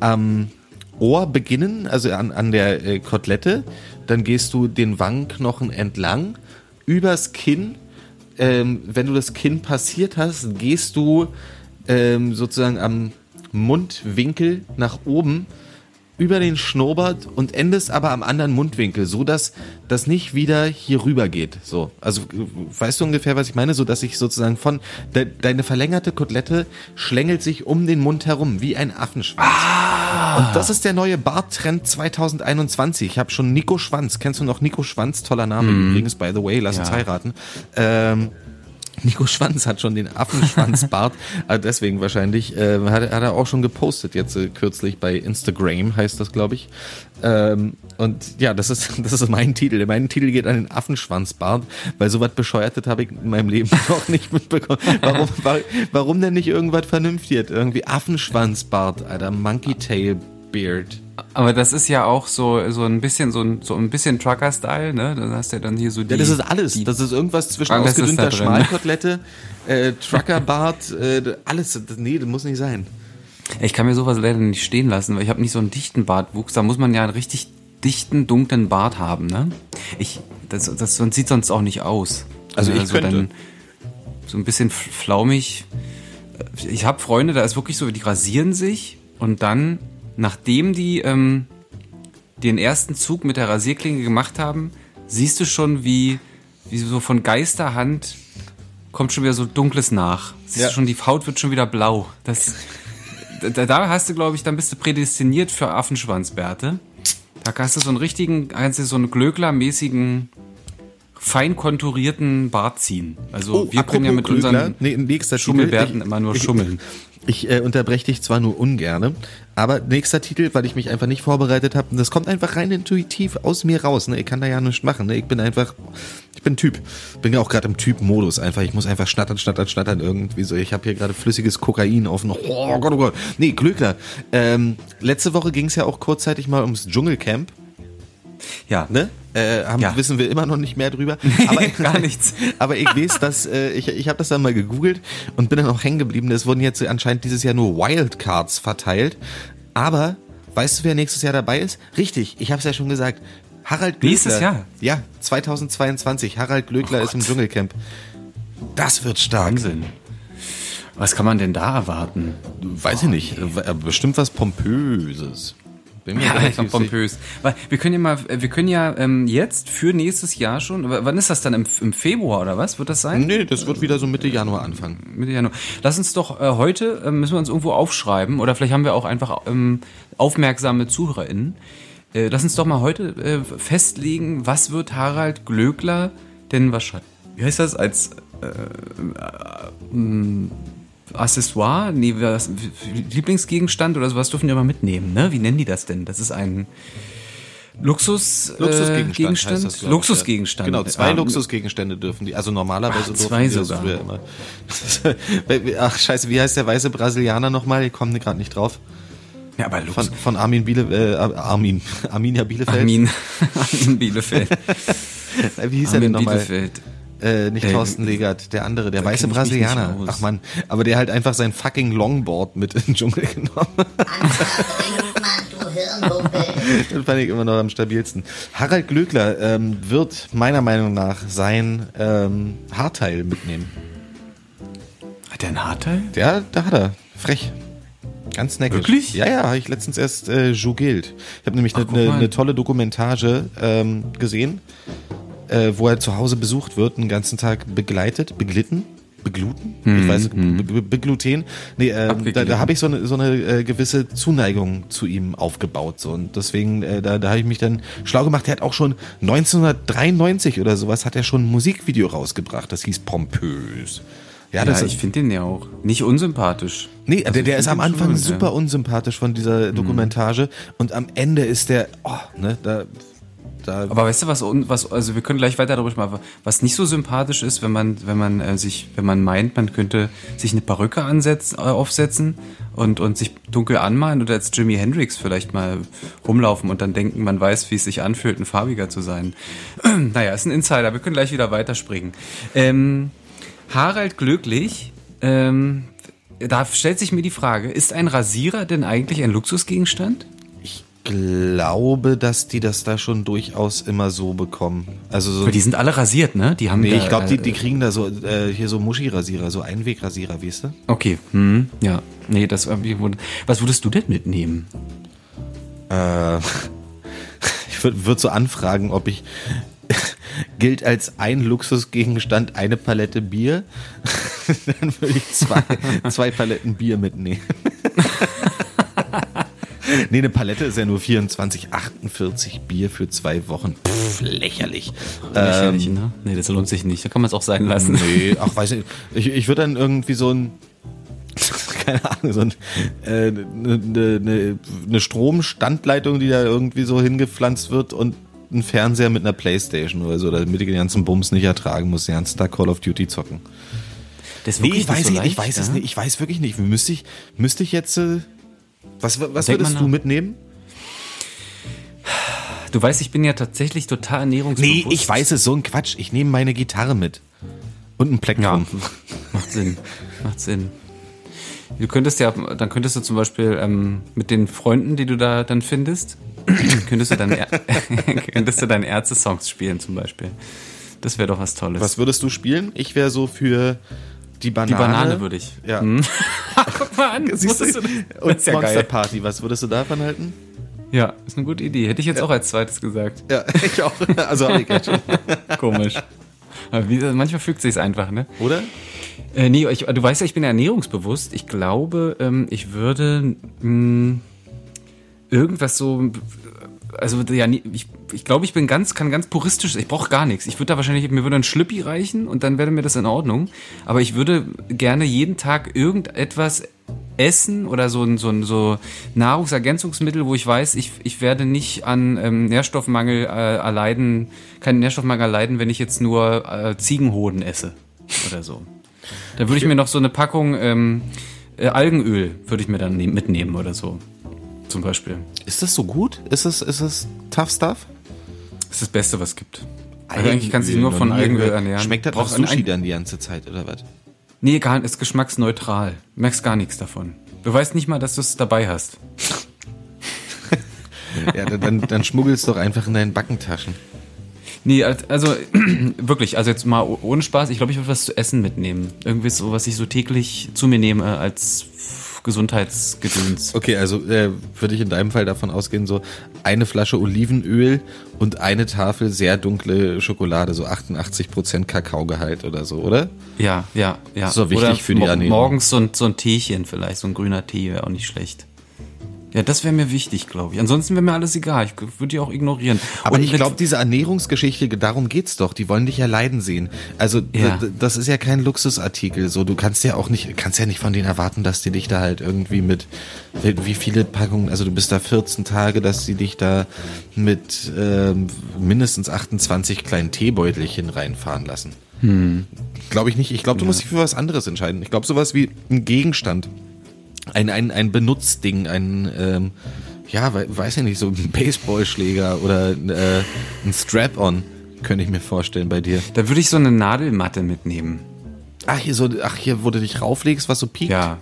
am Ohr beginnen, also an, an der äh, Kotelette, dann gehst du den Wangenknochen entlang, übers Kinn, ähm, wenn du das Kinn passiert hast, gehst du ähm, sozusagen am Mundwinkel nach oben über den Schnurrbart und endest aber am anderen Mundwinkel, so dass das nicht wieder hier rüber geht. So, also weißt du ungefähr, was ich meine, so dass ich sozusagen von de, deine verlängerte Kotelette schlängelt sich um den Mund herum wie ein Affenschwanz. Und das ist der neue Barttrend 2021. Ich habe schon Nico Schwanz. Kennst du noch Nico Schwanz? Toller Name übrigens, by the way. Lass uns Ja. heiraten. Ähm, Nico Schwanz hat schon den Affenschwanzbart, äh, deswegen wahrscheinlich, äh, hat, er- hat er auch schon gepostet jetzt äh, kürzlich bei Instagram, heißt das, glaube ich. Ähm, und ja, das ist, das ist mein Titel. Mein Titel geht an den Affenschwanzbart, weil sowas Bescheuertes habe ich in meinem Leben noch nicht mitbekommen. Warum, wa- warum denn nicht irgendwas Vernünftiges? Irgendwie Affenschwanzbart, Alter, Monkey Tail Beard. Aber das ist ja auch so, so ein bisschen, so ein, so ein bisschen Trucker-Style, ne? Da hast du ja dann hier so die. Ja, das ist alles. Das ist irgendwas zwischen Alles ausgedünnter drin. Schmalkotelette, äh, Truckerbart, äh, alles. Nee, das muss nicht sein. ich kann mir sowas leider nicht stehen lassen, weil ich habe nicht so einen dichten Bartwuchs. Da muss man ja einen richtig dichten, dunklen Bart haben, ne? Ich, das, das sieht sonst auch nicht aus. Also ich könnte. dann so ein bisschen flaumig. Ich habe Freunde, da ist wirklich so, die rasieren sich und dann, nachdem die ähm, den ersten Zug mit der Rasierklinge gemacht haben, siehst du schon, wie, wie so von Geisterhand kommt schon wieder so dunkles nach. Siehst Ja. du schon, die Haut wird schon wieder blau. Das, da, da hast du, glaube ich, dann bist du prädestiniert für Affenschwanzbärte. Da hast du so einen richtigen, kannst du so einen glöcklermäßigen, fein konturierten Bart ziehen. Also wir können ja mit Oh, Glöckler, unseren nee. Schummelbärten Ich- immer nur ich- schummeln. Ich äh, unterbreche dich zwar nur ungerne, aber nächster Titel, weil ich mich einfach nicht vorbereitet habe, das kommt einfach rein intuitiv aus mir raus. Ne? Ich kann da ja nichts machen. Ne? Ich bin einfach, ich bin Typ. Bin ja auch gerade im Typ-Modus einfach. Ich muss einfach schnattern, schnattern, schnattern irgendwie so. Ich habe hier gerade flüssiges Kokain auf dem. Oh Gott, oh Gott. Nee, Glöckler. Ähm, letzte Woche ging es ja auch kurzzeitig mal ums Dschungelcamp. Ja, Ne? Äh, haben, Ja. Wissen wir immer noch nicht mehr drüber. Aber, gar nichts. Aber ich weiß, dass äh, ich, ich habe das dann mal gegoogelt und bin dann auch hängen geblieben. Es wurden jetzt anscheinend dieses Jahr nur Wildcards verteilt. Aber weißt du, wer nächstes Jahr dabei ist? Richtig, ich habe es ja schon gesagt. Harald Glöckler. Nächstes Jahr? Ja, 2022. Harald Glöckler ist im Dschungelcamp. Das wird stark. Wahnsinn. Was kann man denn da erwarten? Weiß ich nicht. Äh, Bestimmt was Pompöses. Bin mir Ja, relativ einfach pompös. Weil wir können ja mal, wir können ja ähm, jetzt für nächstes Jahr schon, wann ist das dann? Im, Im Februar oder was? Wird das sein? Nee, das wird wieder so Mitte Januar anfangen. Mitte Januar. Lass uns doch äh, heute, äh, müssen wir uns irgendwo aufschreiben, oder vielleicht haben wir auch einfach ähm, aufmerksame ZuhörerInnen. Äh, lass uns doch mal heute äh, festlegen, was wird Harald Glöckler denn wahrscheinlich, wie heißt das, als äh, äh, ähm, Accessoire? Nee, was, Lieblingsgegenstand oder sowas dürfen die immer mitnehmen, ne? Wie nennen die das denn? Das ist ein Luxus, äh, Luxusgegenstand. Das, ich, Luxusgegenstand. Genau, zwei Ähm, Luxusgegenstände dürfen die. Also normalerweise Ach, zwei die das sogar. früher immer. Ach scheiße, wie heißt der weiße Brasilianer nochmal? Ich komme gerade nicht drauf. Ja, aber Von, Luxus. von Armin Biele, äh, Armin, Arminia Bielefeld. Armin, Armin Bielefeld. Äh, Wie hieß er denn Armin nochmal? Bielefeld. Äh, nicht Äh, Thorsten Legert, der andere, der weiße Brasilianer. Ach man, aber der halt einfach sein fucking Longboard mit in den Dschungel genommen. Das fand ich immer noch am stabilsten. Harald Glöckler ähm, wird meiner Meinung nach sein ähm, Haarteil mitnehmen. Hat der einen Haarteil? Ja, da hat er. Frech. Ganz neckisch. Wirklich? Ja, ja, habe ich letztens erst äh, Jugilt. Ich habe nämlich eine ne, mal. ne tolle Dokumentage ähm, gesehen, äh, wo er zu Hause besucht wird, einen ganzen Tag begleitet, beglitten, begluten, ich weiß, be be begluten. Nee, ähm, da, da habe ich so eine, so eine äh, gewisse Zuneigung zu ihm aufgebaut. So. Und deswegen, äh, da, da habe ich mich dann schlau gemacht. Er hat auch schon 1993 oder sowas, hat er schon ein Musikvideo rausgebracht. Das hieß Pompös. Ja, Ja, ich finde den ja auch nicht unsympathisch. Nee, Also der, der ist am den schon Anfang gut, super ja. Mhm. unsympathisch von dieser Dokumentage und am Ende ist der, oh, ne, da, da, Aber weißt du, was, was, also wir können gleich weiter darüber sprechen, was nicht so sympathisch ist, wenn man, wenn man äh, sich, wenn man meint, man könnte sich eine Perücke ansetzen, äh, aufsetzen und, und sich dunkel anmalen oder als Jimi Hendrix vielleicht mal rumlaufen und dann denken, man weiß, wie es sich anfühlt, ein farbiger zu sein. naja, ist ein Insider, wir können gleich wieder weiterspringen. Ähm, Harald Glücklich, ähm, da stellt sich mir die Frage, ist ein Rasierer denn eigentlich ein Luxusgegenstand? Ich glaube, dass die das da schon durchaus immer so bekommen. Also so, Aber die sind alle rasiert, ne? Die haben nee, da, ich glaube, die, äh, die kriegen da so, äh, hier so Muschi-Rasierer, so Einwegrasierer, weißt du? Okay, hm, ja. Nee, das. Was würdest du denn mitnehmen? Äh, ich würde würd so anfragen, ob ich gilt als ein Luxusgegenstand eine Palette Bier, dann würde ich zwei, zwei Paletten Bier mitnehmen. Nee, eine Palette ist ja nur 24, 48 Bier für zwei Wochen. Pff, lächerlich. Lächerlich, ne? Nee, das lohnt sich nicht. Da kann man es auch sein lassen. Nee, ach, weiß nicht. Ich, ich würde dann irgendwie so ein, keine Ahnung, so ein, äh, eine ne, ne, ne Stromstandleitung, die da irgendwie so hingepflanzt wird und ein Fernseher mit einer Playstation oder so, damit ich den ganzen Bums nicht ertragen muss, den ganzen Tag Call of Duty zocken. Das Nee, ich weiß so ich leicht, weiß es ja? nicht, ich weiß wirklich nicht. Müsste ich, müsste ich jetzt, äh, was, was Denk würdest du mitnehmen? Du weißt, ich bin ja tatsächlich total ernährungsbewusst. Nee, ich weiß es, so ein Quatsch. Ich nehme meine Gitarre mit. Und ein Plektrum. Ja, macht Sinn. Macht Sinn. Du könntest ja, dann könntest du zum Beispiel ähm, mit den Freunden, die du da dann findest, könntest du dann, könntest du deine Ärzte-Songs spielen zum Beispiel. Das wäre doch was Tolles. Was würdest du spielen? Ich wäre so für die Banane. Die Banane würde ich. Ja. Guck mal an, Siehst du? Und ist ja Monster geil. Party, was würdest du davon halten? Ja, ist eine gute Idee. Hätte ich jetzt auch als zweites gesagt. Ja, ich auch. Also hab ich jetzt schon. Komisch. Aber wie, manchmal fügt sich's einfach, ne? Oder? Äh, nee, ich, du weißt ja, ich bin ja ernährungsbewusst. Ich glaube, ähm, ich würde mh, irgendwas so. Also ja, ich, ich glaube, ich bin ganz, kann ganz puristisch. Ich brauche gar nichts. Ich würde da wahrscheinlich mir würde ein Schlüppi reichen und dann wäre mir das in Ordnung. Aber ich würde gerne jeden Tag irgendetwas essen oder so ein so, ein, so Nahrungsergänzungsmittel, wo ich weiß, ich, ich werde nicht an ähm, Nährstoffmangel äh, erleiden, keinen Nährstoffmangel erleiden, wenn ich jetzt nur äh, Ziegenhoden esse oder so. Da würde ich mir noch so eine Packung ähm, äh, Algenöl würde ich mir dann nehm- mitnehmen oder so. Zum Beispiel. Ist das so gut? Ist es, ist es tough stuff? Das ist das Beste, was es gibt. Also eigentlich kannst du dich nur von Algenöl ernähren. Schmeckt das nach ein- Sushi dann die ganze Zeit, oder was? Nee, gar nicht. Ist geschmacksneutral. Merkst gar nichts davon. Du weißt nicht mal, dass du es dabei hast. Ja, dann- dann, schmuggelst doch einfach in deinen Backentaschen. Nee, als- also wirklich, also jetzt mal oh- ohne Spaß, ich glaube, ich würde was zu essen mitnehmen. Irgendwie so, was ich so täglich zu mir nehme als Gesundheitsgedöns. Okay, also äh, würde ich in deinem Fall davon ausgehen, so eine Flasche Olivenöl und eine Tafel sehr dunkle Schokolade, so 88% Kakaogehalt oder so, oder? Ja, ja, ja. Ist doch wichtig für die Ernährung. Morgens so ein, so ein Teechen vielleicht, so ein grüner Tee wäre auch nicht schlecht. Ja, das wäre mir wichtig, glaube ich. Ansonsten wäre mir alles egal. Ich würde die auch ignorieren. Aber Und ich glaube, diese Ernährungsgeschichte, darum geht's doch. Die wollen dich ja leiden sehen. Also Ja. das ist ja kein Luxusartikel. So, du kannst ja auch nicht, kannst ja nicht von denen erwarten, dass die dich da halt irgendwie mit wie viele Packungen, also du bist da 14 Tage, dass sie dich da mit ähm, mindestens 28 kleinen Teebeutelchen reinfahren lassen. Hm. Glaube ich nicht. Ich glaube, du musst dich für was anderes entscheiden. Ich glaube, sowas wie ein Gegenstand. Ein, ein, ein Benutzding, ein, ähm, ja, we- weiß ich nicht, so ein Baseballschläger oder äh, ein Strap-on, könnte ich mir vorstellen bei dir. Da würde ich so eine Nadelmatte mitnehmen. Ach, hier so, ach, hier, wo du dich rauflegst, was so piekt. Ja.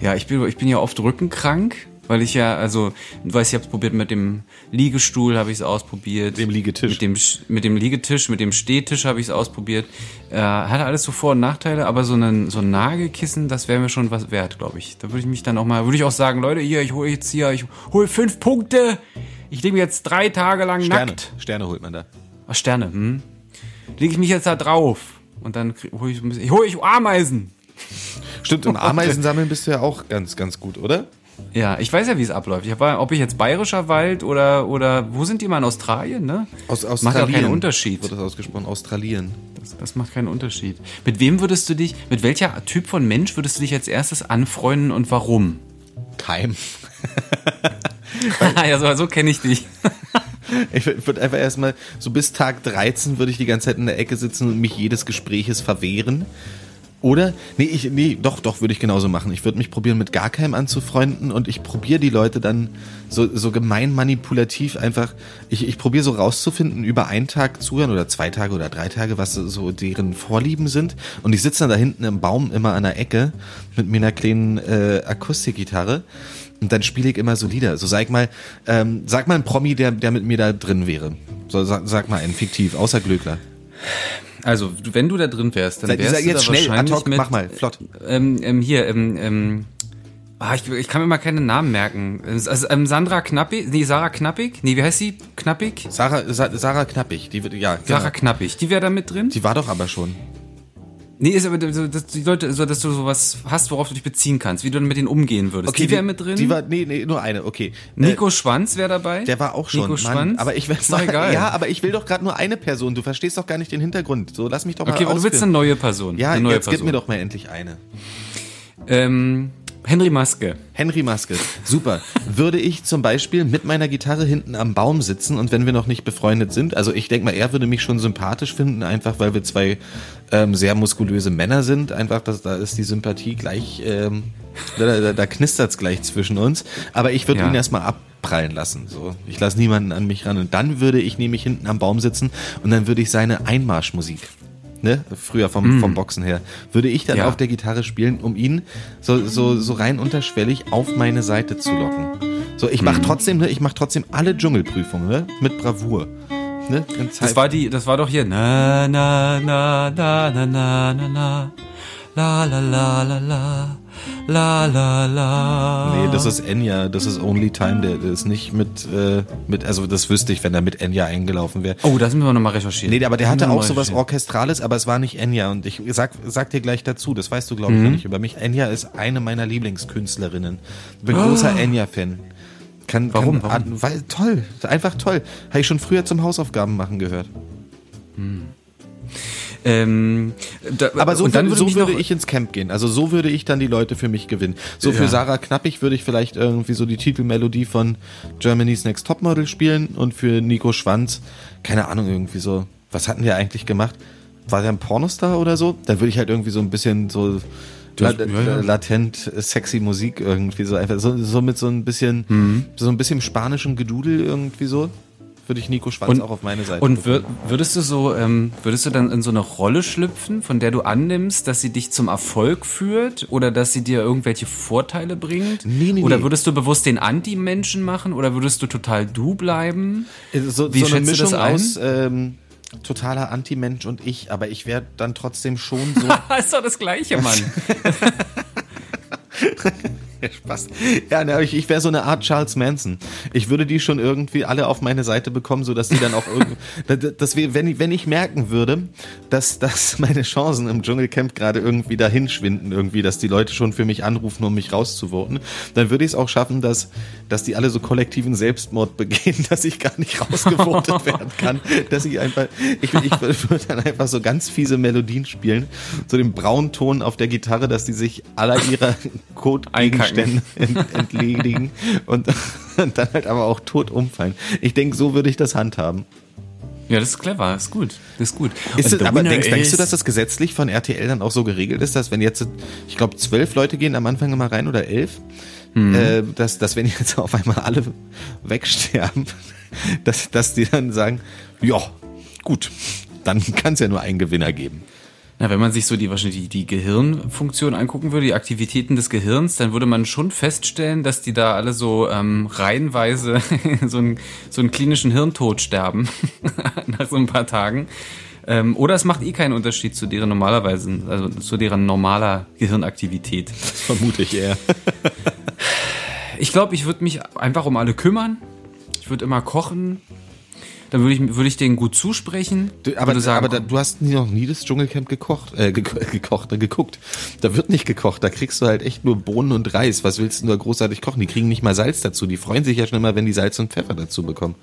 Ja, ich bin, ich bin ja oft rückenkrank, weil ich ja, also, du weißt, ich habe es probiert mit dem Liegestuhl, habe ich es ausprobiert. Dem Liegetisch. Mit dem, mit dem Liegetisch, mit dem Stehtisch habe ich es ausprobiert. Äh, hatte alles so Vor- und Nachteile, aber so ein, so ein Nagelkissen, das wäre mir schon was wert, glaube ich. Da würde ich mich dann auch mal, würde ich auch sagen, Leute, hier, ich hole jetzt hier, ich hole fünf Punkte. Ich lege mich jetzt drei Tage lang Sterne. nackt. Sterne holt man da. Ach, Sterne, hm? Lege ich mich jetzt da drauf. Und dann hole ich so ein bisschen, ich hole ich Ameisen. Stimmt, im Ameisensammeln bist du ja auch ganz, ganz gut, oder? Ja, ich weiß ja, wie es abläuft. Ich war, ob ich jetzt bayerischer Wald oder, oder wo sind die mal in Australien, ne? Aus Macht Australien. auch keinen Unterschied. Wird das ausgesprochen? Australien. Das, das macht keinen Unterschied. Mit wem würdest du dich, mit welcher Typ von Mensch würdest du dich als erstes anfreunden und warum? Keim. ja, so, so kenne ich dich. Ich würde einfach erstmal, so bis Tag 13 würde ich die ganze Zeit in der Ecke sitzen und mich jedes Gespräches verwehren. Oder? Nee, ich, nee, doch, doch, würde ich genauso machen. Ich würde mich probieren, mit gar keinem anzufreunden und ich probiere die Leute dann so, so gemein manipulativ einfach, ich, ich probiere so rauszufinden, über einen Tag zuhören oder zwei Tage oder drei Tage, was so- deren Vorlieben sind. Und ich sitze dann da hinten im Baum immer an der Ecke mit mir einer kleinen äh, Akustikgitarre und dann spiele ich immer so Lieder. So sag mal, ähm, sag mal ein Promi, der, der mit mir da drin wäre. So sag, sag mal einen fiktiv, außer Glöckler. Also, wenn du da drin wärst, dann wärst sag du da schnell, wahrscheinlich hoc, mit, mach mal, flott. Ähm, ähm, hier, ähm, ähm, ah, ich, ich kann mir mal keine Namen merken. Also, Sandra Knappig, nee, Sarah Knappig? Nee, wie heißt sie? Knappig? Sarah, Sa Sarah Knappig, die wird, ja, Sarah genau. Knappig, die wäre da mit drin? Die war doch aber schon. Nee, ist aber so, dass die Leute, so, dass du sowas hast, worauf du dich beziehen kannst, wie du dann mit denen umgehen würdest. die wäre mit drin. Die war, nee, nee, nur eine, okay. Nico Schwanz wäre dabei. Äh, der war auch schon. Nico Mann, Schwanz. aber ich will ist doch egal. Ja, aber ich will doch gerade nur eine Person. Du verstehst doch gar nicht den Hintergrund. So, lass mich doch mal okay, aber du willst eine neue Person. Ja, eine neue jetzt Person. gib mir doch mal endlich eine. Ähm, Henry Maske. Henry Maske, super. Würde ich zum Beispiel mit meiner Gitarre hinten am Baum sitzen und wenn wir noch nicht befreundet sind, also ich denke mal, er würde mich schon sympathisch finden, einfach weil wir zwei ähm, sehr muskulöse Männer sind. Einfach, dass, da ist die Sympathie gleich, ähm, da, da, da knistert's gleich zwischen uns. Aber ich würde Ja. ihn erstmal abprallen lassen. So, ich lasse niemanden an mich ran und dann würde ich nämlich hinten am Baum sitzen und dann würde ich seine Einmarschmusik. Ne, früher vom, vom Boxen her, würde ich dann Ja. auf der Gitarre spielen, um ihn so, so, so rein unterschwellig auf meine Seite zu locken. So, ich mache trotzdem, ne, ich mache trotzdem alle Dschungelprüfungen, ne, mit Bravour. Ne, Das war die, das war doch hier. Na, na, na, na, na, na, na, na. La, la, la, la, la. La, la, la. Nee, das ist Enya, das ist Only Time, der, der ist nicht mit, äh, mit, also das wüsste ich, wenn er mit Enya eingelaufen wäre. Oh, das müssen wir nochmal recherchieren. Nee, aber der hatte auch sowas. Orchestrales, aber es war nicht Enya. Und ich sag, sag dir gleich dazu, das weißt du, glaube Mhm. ich, noch nicht über mich. Enya ist eine meiner Lieblingskünstlerinnen. Bin großer Enya-Fan. Kann, Warum? Kann, Warum? Weil, toll, einfach toll. Habe ich schon früher zum Hausaufgaben machen gehört. Ähm, da, Aber so, und dann würde, so würde ich ins Camp gehen. Also so würde ich dann die Leute für mich gewinnen. So für Ja. Sarah Knappig würde ich vielleicht irgendwie so die Titelmelodie von Germany's Next Topmodel spielen und für Nico Schwanz, keine Ahnung, irgendwie so, was hatten wir eigentlich gemacht? War der ein Pornostar oder so? Dann würde ich halt irgendwie so ein bisschen so Das- la- ja, ja. latent sexy Musik irgendwie so einfach so, so mit so ein bisschen Mhm. so ein bisschen spanischem Gedudel irgendwie so würde ich Nico Schwanz Und- auch auf meine Seite Und wür, würdest du so, ähm, würdest du dann in so eine Rolle schlüpfen, von der du annimmst, dass sie dich zum Erfolg führt oder dass sie dir irgendwelche Vorteile bringt? Nee, nee, oder würdest du bewusst den Anti-Menschen machen oder würdest du total du bleiben? So, Wie so eine schätzt du das Mischung aus ähm, totaler Anti-Mensch und ich, aber ich wäre dann trotzdem schon so. ist doch das Gleiche, Mann. Spaß. Ja, ne, ich, ich wäre so eine Art Charles Manson. Ich würde die schon irgendwie alle auf meine Seite bekommen, so dass die dann auch irgendwie, dass wir, wenn ich, wenn ich merken würde, dass, dass meine Chancen im Dschungelcamp gerade irgendwie dahin schwinden, irgendwie, dass die Leute schon für mich anrufen, um mich rauszuvoten, dann würde ich es auch schaffen, dass, dass die alle so kollektiven Selbstmord begehen, dass ich gar nicht rausgevotet werden kann, dass ich einfach, ich, ich würde dann einfach so ganz fiese Melodien spielen, so den braunen Ton auf der Gitarre, dass die sich aller ihrer Kotgegenstände ent, entledigen und, und dann halt aber auch tot umfallen. Ich denke, so würde ich das handhaben. Ja, das ist clever, ist gut. Das ist gut. Ist es, aber denkst, denkst du, dass das gesetzlich von RTL dann auch so geregelt ist, dass wenn jetzt, ich glaube, zwölf Leute gehen am Anfang immer rein oder elf, äh, dass, dass wenn jetzt auf einmal alle wegsterben, dass, dass die dann sagen, ja, gut, dann kann es ja nur einen Gewinner geben. Na, wenn man sich so die, wahrscheinlich die, die Gehirnfunktion angucken würde, die Aktivitäten des Gehirns, dann würde man schon feststellen, dass die da alle so ähm, reihenweise so, einen, so einen klinischen Hirntod sterben nach so ein paar Tagen. Ähm, oder es macht eh keinen Unterschied zu deren normalerweise, also zu deren normaler Gehirnaktivität. Vermute ich eher. Ich glaube, ich würde mich einfach um alle kümmern. Ich würde immer kochen. Dann würde ich, würde ich denen gut zusprechen. Du, aber sagen, aber da, du hast nie, noch nie das Dschungelcamp gekocht, äh, geko gekocht, äh, geguckt. Da wird nicht gekocht, da kriegst du halt echt nur Bohnen und Reis. Was willst du da großartig kochen? Die kriegen nicht mal Salz dazu. Die freuen sich ja schon immer, wenn die Salz und Pfeffer dazu bekommen.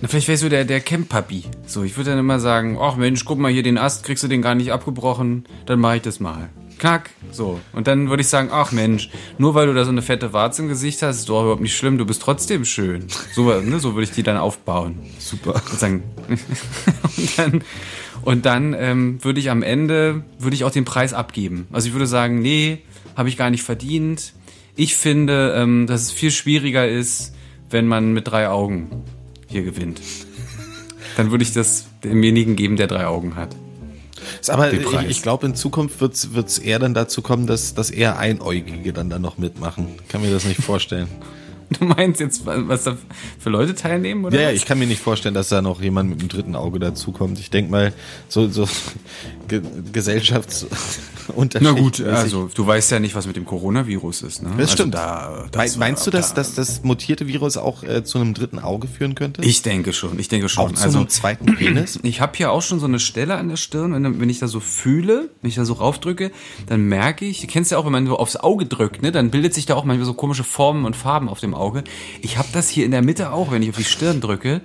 Na, vielleicht wärst du der, der Camp-Papi. So, ich würde dann immer sagen, ach Mensch, guck mal hier den Ast, kriegst du den gar nicht abgebrochen, dann mache ich das mal. Knack, so. Und dann würde ich sagen, ach Mensch, nur weil du da so eine fette Warze im Gesicht hast, ist doch überhaupt nicht schlimm, du bist trotzdem schön. So, ne, so würde ich die dann aufbauen. Super. Und sagen, und dann, und dann ähm, würde ich am Ende, würde ich auch den Preis abgeben. Also ich würde sagen, nee, habe ich gar nicht verdient. Ich finde, ähm, dass es viel schwieriger ist, wenn man mit drei Augen hier gewinnt. Dann würde ich das demjenigen geben, der drei Augen hat. Aber ich, ich glaube, in Zukunft wird es eher dann dazu kommen, dass, dass eher Einäugige dann da noch mitmachen. Kann mir das nicht vorstellen. Du meinst jetzt, was da für Leute teilnehmen, oder? ja, was? ich kann mir nicht vorstellen, dass da noch jemand mit dem dritten Auge dazukommt. Ich denke mal, so, so Ge Gesellschaftsunterschied. Na gut, also du weißt ja nicht, was mit dem Coronavirus ist, ne? Das also stimmt. Da, das Meinst du, dass, dass das mutierte Virus auch äh, zu einem dritten Auge führen könnte? Ich denke schon, ich denke schon. auch zu also einem zweiten Penis? ich habe hier auch schon so eine Stelle an der Stirn, wenn, wenn ich da so fühle, wenn ich da so raufdrücke, dann merke ich, du kennst ja auch, wenn man so aufs Auge drückt, ne, dann bildet sich da auch manchmal so komische Formen und Farben auf dem Auge. Ich habe das hier in der Mitte auch, wenn ich auf die Stirn drücke,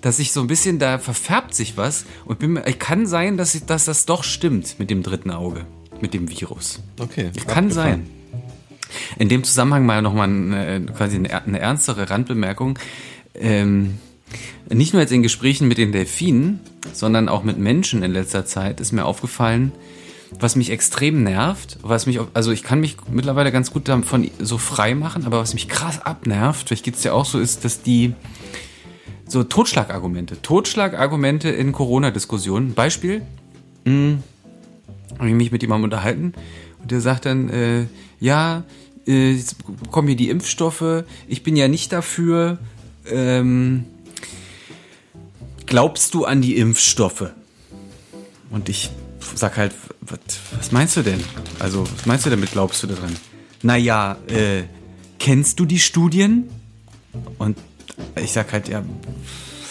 dass ich so ein bisschen, da verfärbt sich was und bin, kann sein, dass, ich, dass das doch stimmt mit dem dritten Auge, mit dem Virus. Okay. Kann abgefahren. sein. In dem Zusammenhang mal nochmal eine, quasi eine, eine ernstere Randbemerkung. Ähm, nicht nur jetzt in Gesprächen mit den Delfinen, sondern auch mit Menschen in letzter Zeit ist mir aufgefallen, was mich extrem nervt, was mich, also ich kann mich mittlerweile ganz gut davon so frei machen, aber was mich krass abnervt, vielleicht geht's dir auch so, ist, dass die so Totschlagargumente, Totschlagargumente in Corona-Diskussionen. Beispiel, habe ich mich mit jemandem unterhalten und der sagt dann, äh, ja, äh, jetzt kommen hier die Impfstoffe, ich bin ja nicht dafür. Ähm, glaubst du an die Impfstoffe? Und ich sag halt, was, was meinst du denn? Also, was meinst du damit, glaubst du daran? Naja, äh, kennst du die Studien? Und ich sag halt, ja,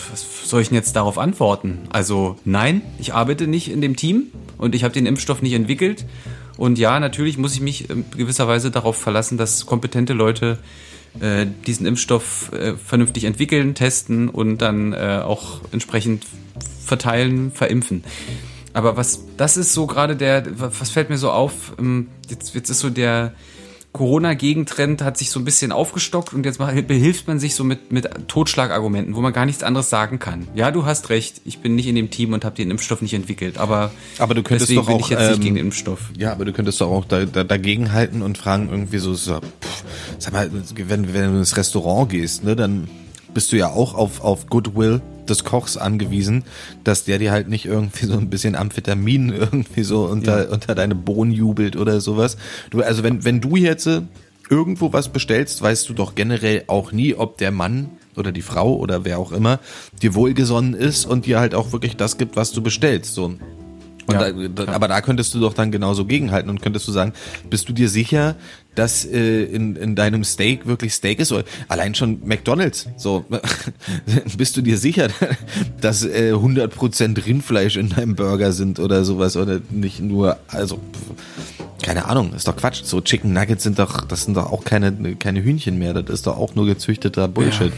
was soll ich denn jetzt darauf antworten? Also nein, ich arbeite nicht in dem Team und ich habe den Impfstoff nicht entwickelt. Und ja, natürlich muss ich mich in gewisser Weise darauf verlassen, dass kompetente Leute äh, diesen Impfstoff äh, vernünftig entwickeln, testen und dann äh, auch entsprechend verteilen, verimpfen. Aber was, das ist so gerade der, was fällt mir so auf, ähm, jetzt, jetzt ist so der, Corona-Gegentrend hat sich so ein bisschen aufgestockt und jetzt behilft man sich so mit, mit Totschlagargumenten, wo man gar nichts anderes sagen kann. Ja, du hast recht, ich bin nicht in dem Team und habe den Impfstoff nicht entwickelt, aber, Aber du könntest deswegen doch bin auch, ich jetzt nicht ähm, gegen den Impfstoff. Ja, aber du könntest doch auch da, da, dagegen halten und fragen irgendwie so, so pff, sag mal, wenn, wenn du ins Restaurant gehst, ne, dann bist du ja auch auf, auf Goodwill des Kochs angewiesen, dass der dir halt nicht irgendwie so ein bisschen Amphetamin irgendwie so unter, unter deine Bohnen jubelt oder sowas. Du, also wenn, wenn du jetzt äh, irgendwo was bestellst, weißt du doch generell auch nie, ob der Mann oder die Frau oder wer auch immer dir wohlgesonnen ist und dir halt auch wirklich das gibt, was du bestellst. So, Ja, da, aber da könntest du doch dann genauso gegenhalten und könntest du sagen, bist du dir sicher, dass äh, in, in deinem Steak wirklich Steak ist? Oder allein schon McDonalds. So, bist du dir sicher, dass äh, 100% Rindfleisch in deinem Burger sind oder sowas oder nicht nur, also keine Ahnung, ist doch Quatsch. So Chicken Nuggets sind doch, das sind doch auch keine keine Hühnchen mehr. Das ist doch auch nur gezüchteter Bullshit.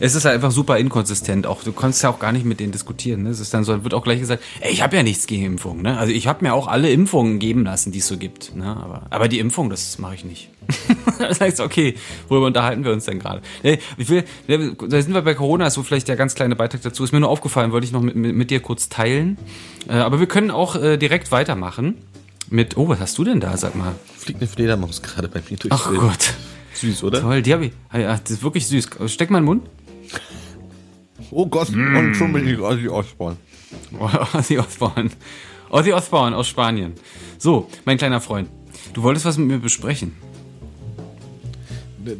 Es ist halt einfach super inkonsistent. Auch du kannst ja auch gar nicht mit denen diskutieren. Ne? Es ist dann so, wird auch gleich gesagt, ey, ich habe ja nichts gegen Impfungen. Ne? Also ich habe mir auch alle Impfungen geben lassen, die es so gibt. Ne? Aber, aber die Impfung, das mache ich nicht. das heißt, okay, worüber unterhalten wir uns denn gerade? Nee, ich will, ne, da sind wir bei Corona, ist so vielleicht der ganz kleine Beitrag dazu. Ist mir nur aufgefallen, wollte ich noch mit, mit, mit dir kurz teilen. Äh, aber wir können auch äh, direkt weitermachen. Mit, oh, was hast du denn da, sag mal? Fliegt eine Fledermaus gerade bei mir durch. Ach Gott. Süß, oder? Toll, die habe ich. Ja, das ist wirklich süß. Steck mal in den Mund. Oh Gott, und schon bin ich Ozzy Osbourne. Ozzy Osbourne. Ozzy Osbourne aus Spanien. So, mein kleiner Freund. Du wolltest was mit mir besprechen.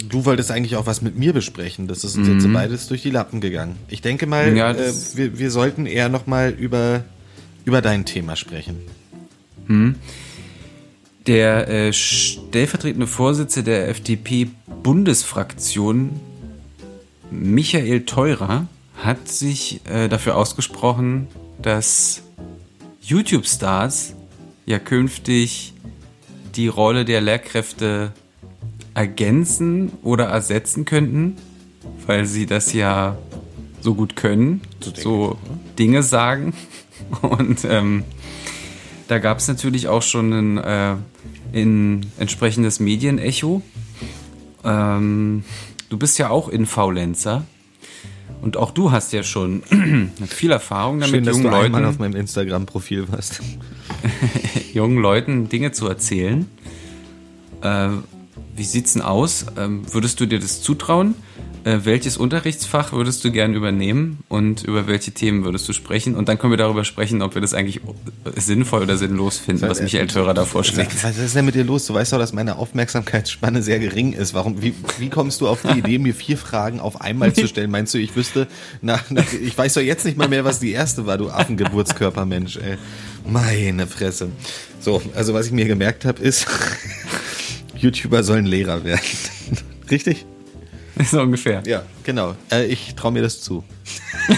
Du wolltest eigentlich auch was mit mir besprechen. Das ist uns jetzt beides durch die Lappen gegangen. Ich denke mal, Ja, äh, wir, wir sollten eher noch mal über, über dein Thema sprechen. Der äh, stellvertretende Vorsitzende der FDP-Bundesfraktion, Michael Theurer, hat sich äh, dafür ausgesprochen, dass YouTube-Stars ja künftig die Rolle der Lehrkräfte ergänzen oder ersetzen könnten, weil sie das ja so gut können, so Dinge sagen. Und ähm, da gab es natürlich auch schon ein, äh, ein entsprechendes Medienecho. Ähm, du bist ja auch Infaulenzer. Und auch du hast ja schon viel Erfahrung damit, Schön, dass jungen du einmal Leuten, auf meinem Instagram-Profil warst. jungen Leuten Dinge zu erzählen. Äh, wie sieht's denn aus? Ähm, würdest du dir das zutrauen? Äh, welches Unterrichtsfach würdest du gern übernehmen und über welche Themen würdest du sprechen? Und dann können wir darüber sprechen, ob wir das eigentlich sinnvoll oder sinnlos finden, was Michael Theurer da vorschlägt. Was ist denn mit dir los? Du weißt doch, dass meine Aufmerksamkeitsspanne sehr gering ist. Warum, wie, wie kommst du auf die Idee, mir vier Fragen auf einmal zu stellen? Meinst du, ich wüsste, nach, nach, ich weiß doch jetzt nicht mal mehr, was die erste war, du Affengeburtskörpermensch, ey. Meine Fresse. So, also was ich mir gemerkt habe, ist, YouTuber sollen Lehrer werden. Richtig? So ungefähr. Ja, genau. Äh, ich traue mir das zu.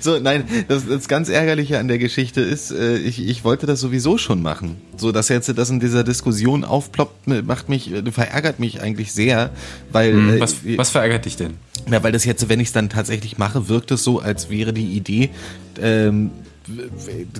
so, nein, das, das ganz Ärgerliche an der Geschichte ist, äh, ich, ich wollte das sowieso schon machen. So, dass jetzt das in dieser Diskussion aufploppt, macht mich, äh, verärgert mich eigentlich sehr, weil, äh, Was, was verärgert dich denn? ja, weil das jetzt, wenn ich es dann tatsächlich mache, wirkt es so, als wäre die Idee ähm,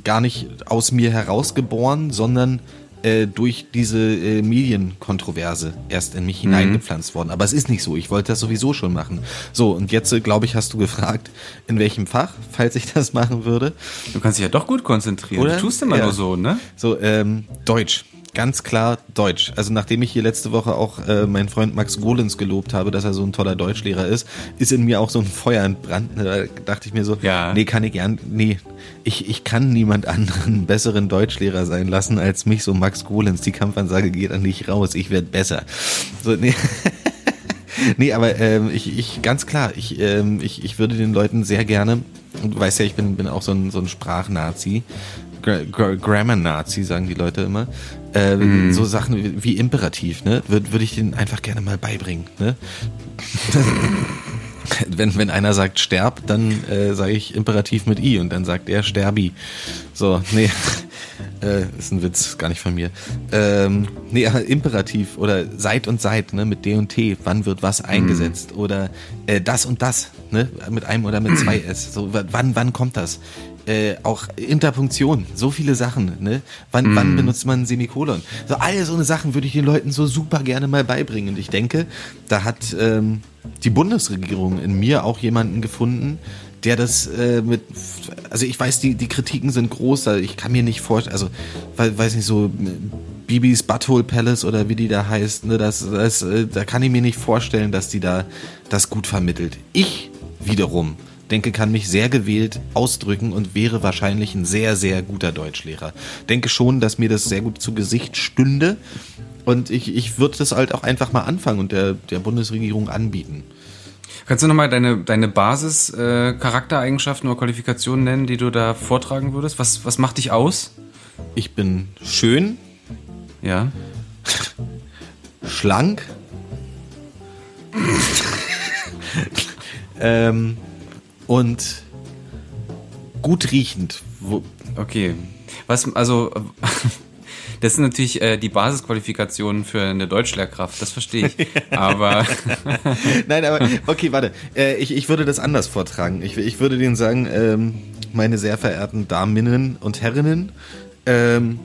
gar nicht aus mir herausgeboren, sondern äh, durch diese äh, Medienkontroverse erst in mich hineingepflanzt worden. Aber es ist nicht so. Ich wollte das sowieso schon machen. So, und jetzt, äh, glaube ich, hast du gefragt, in welchem Fach, falls ich das machen würde. Du kannst dich ja doch gut konzentrieren. Oder? Du tust immer Ja. nur so, ne? So, ähm, Deutsch. Ganz klar Deutsch. Also nachdem ich hier letzte Woche auch äh, meinen Freund Max Golens gelobt habe, dass er so ein toller Deutschlehrer ist, ist in mir auch so ein Feuer entbrannt. Da dachte ich mir so, Ja. nee, kann ich gern, nee, ich, ich kann niemand anderen besseren Deutschlehrer sein lassen als mich, so Max Golens. Die Kampfansage geht an dich raus, ich werde besser. So, nee. Nee, aber ähm, ich, ich ganz klar, ich, ähm, ich, ich würde den Leuten sehr gerne, und du weißt ja, ich bin, bin auch so ein, so ein Sprachnazi, Grammar-Nazi, sagen die Leute immer. Äh, So Sachen wie, Imperativ, ne? Würde würd ich denen einfach gerne mal beibringen, ne? wenn, wenn einer sagt sterb, dann äh, sage ich Imperativ mit I und dann sagt er sterbi. So, nee, äh, ist ein Witz, gar nicht von mir. Ähm, nee, aber Imperativ oder seit und seit, ne, mit D und T, wann wird was eingesetzt? Oder äh, das und das, ne, mit einem oder mit zwei S. So, wann, wann kommt das? Äh, auch Interpunktion, so viele Sachen, ne? Wann, wann benutzt man ein Semikolon? So alle so eine Sachen würde ich den Leuten so super gerne mal beibringen. Und ich denke, da hat ähm, die Bundesregierung in mir auch jemanden gefunden, der das äh, mit, also ich weiß, die, die Kritiken sind groß, also ich kann mir nicht vorstellen, also we- weiß nicht so, äh, Bibis Butthole Palace oder wie die da heißt, ne, das, das, äh, da kann ich mir nicht vorstellen, dass die da das gut vermittelt. Ich wiederum denke, kann mich sehr gewählt ausdrücken und wäre wahrscheinlich ein sehr, sehr guter Deutschlehrer. Denke schon, dass mir das sehr gut zu Gesicht stünde und ich, ich würde das halt auch einfach mal anfangen und der, der Bundesregierung anbieten. Kannst du nochmal deine, deine Basis-Charaktereigenschaften oder Qualifikationen nennen, die du da vortragen würdest? Was, was macht dich aus? Ich bin schön, Ja. schlank. ähm, und gut riechend. Okay. Was, also, das sind natürlich äh, die Basisqualifikationen für eine Deutschlehrkraft, das verstehe ich. Aber Nein, aber okay, warte. Äh, ich, ich würde das anders vortragen. Ich, ich würde denen sagen, ähm, meine sehr verehrten Daminnen und Herrinnen, ähm,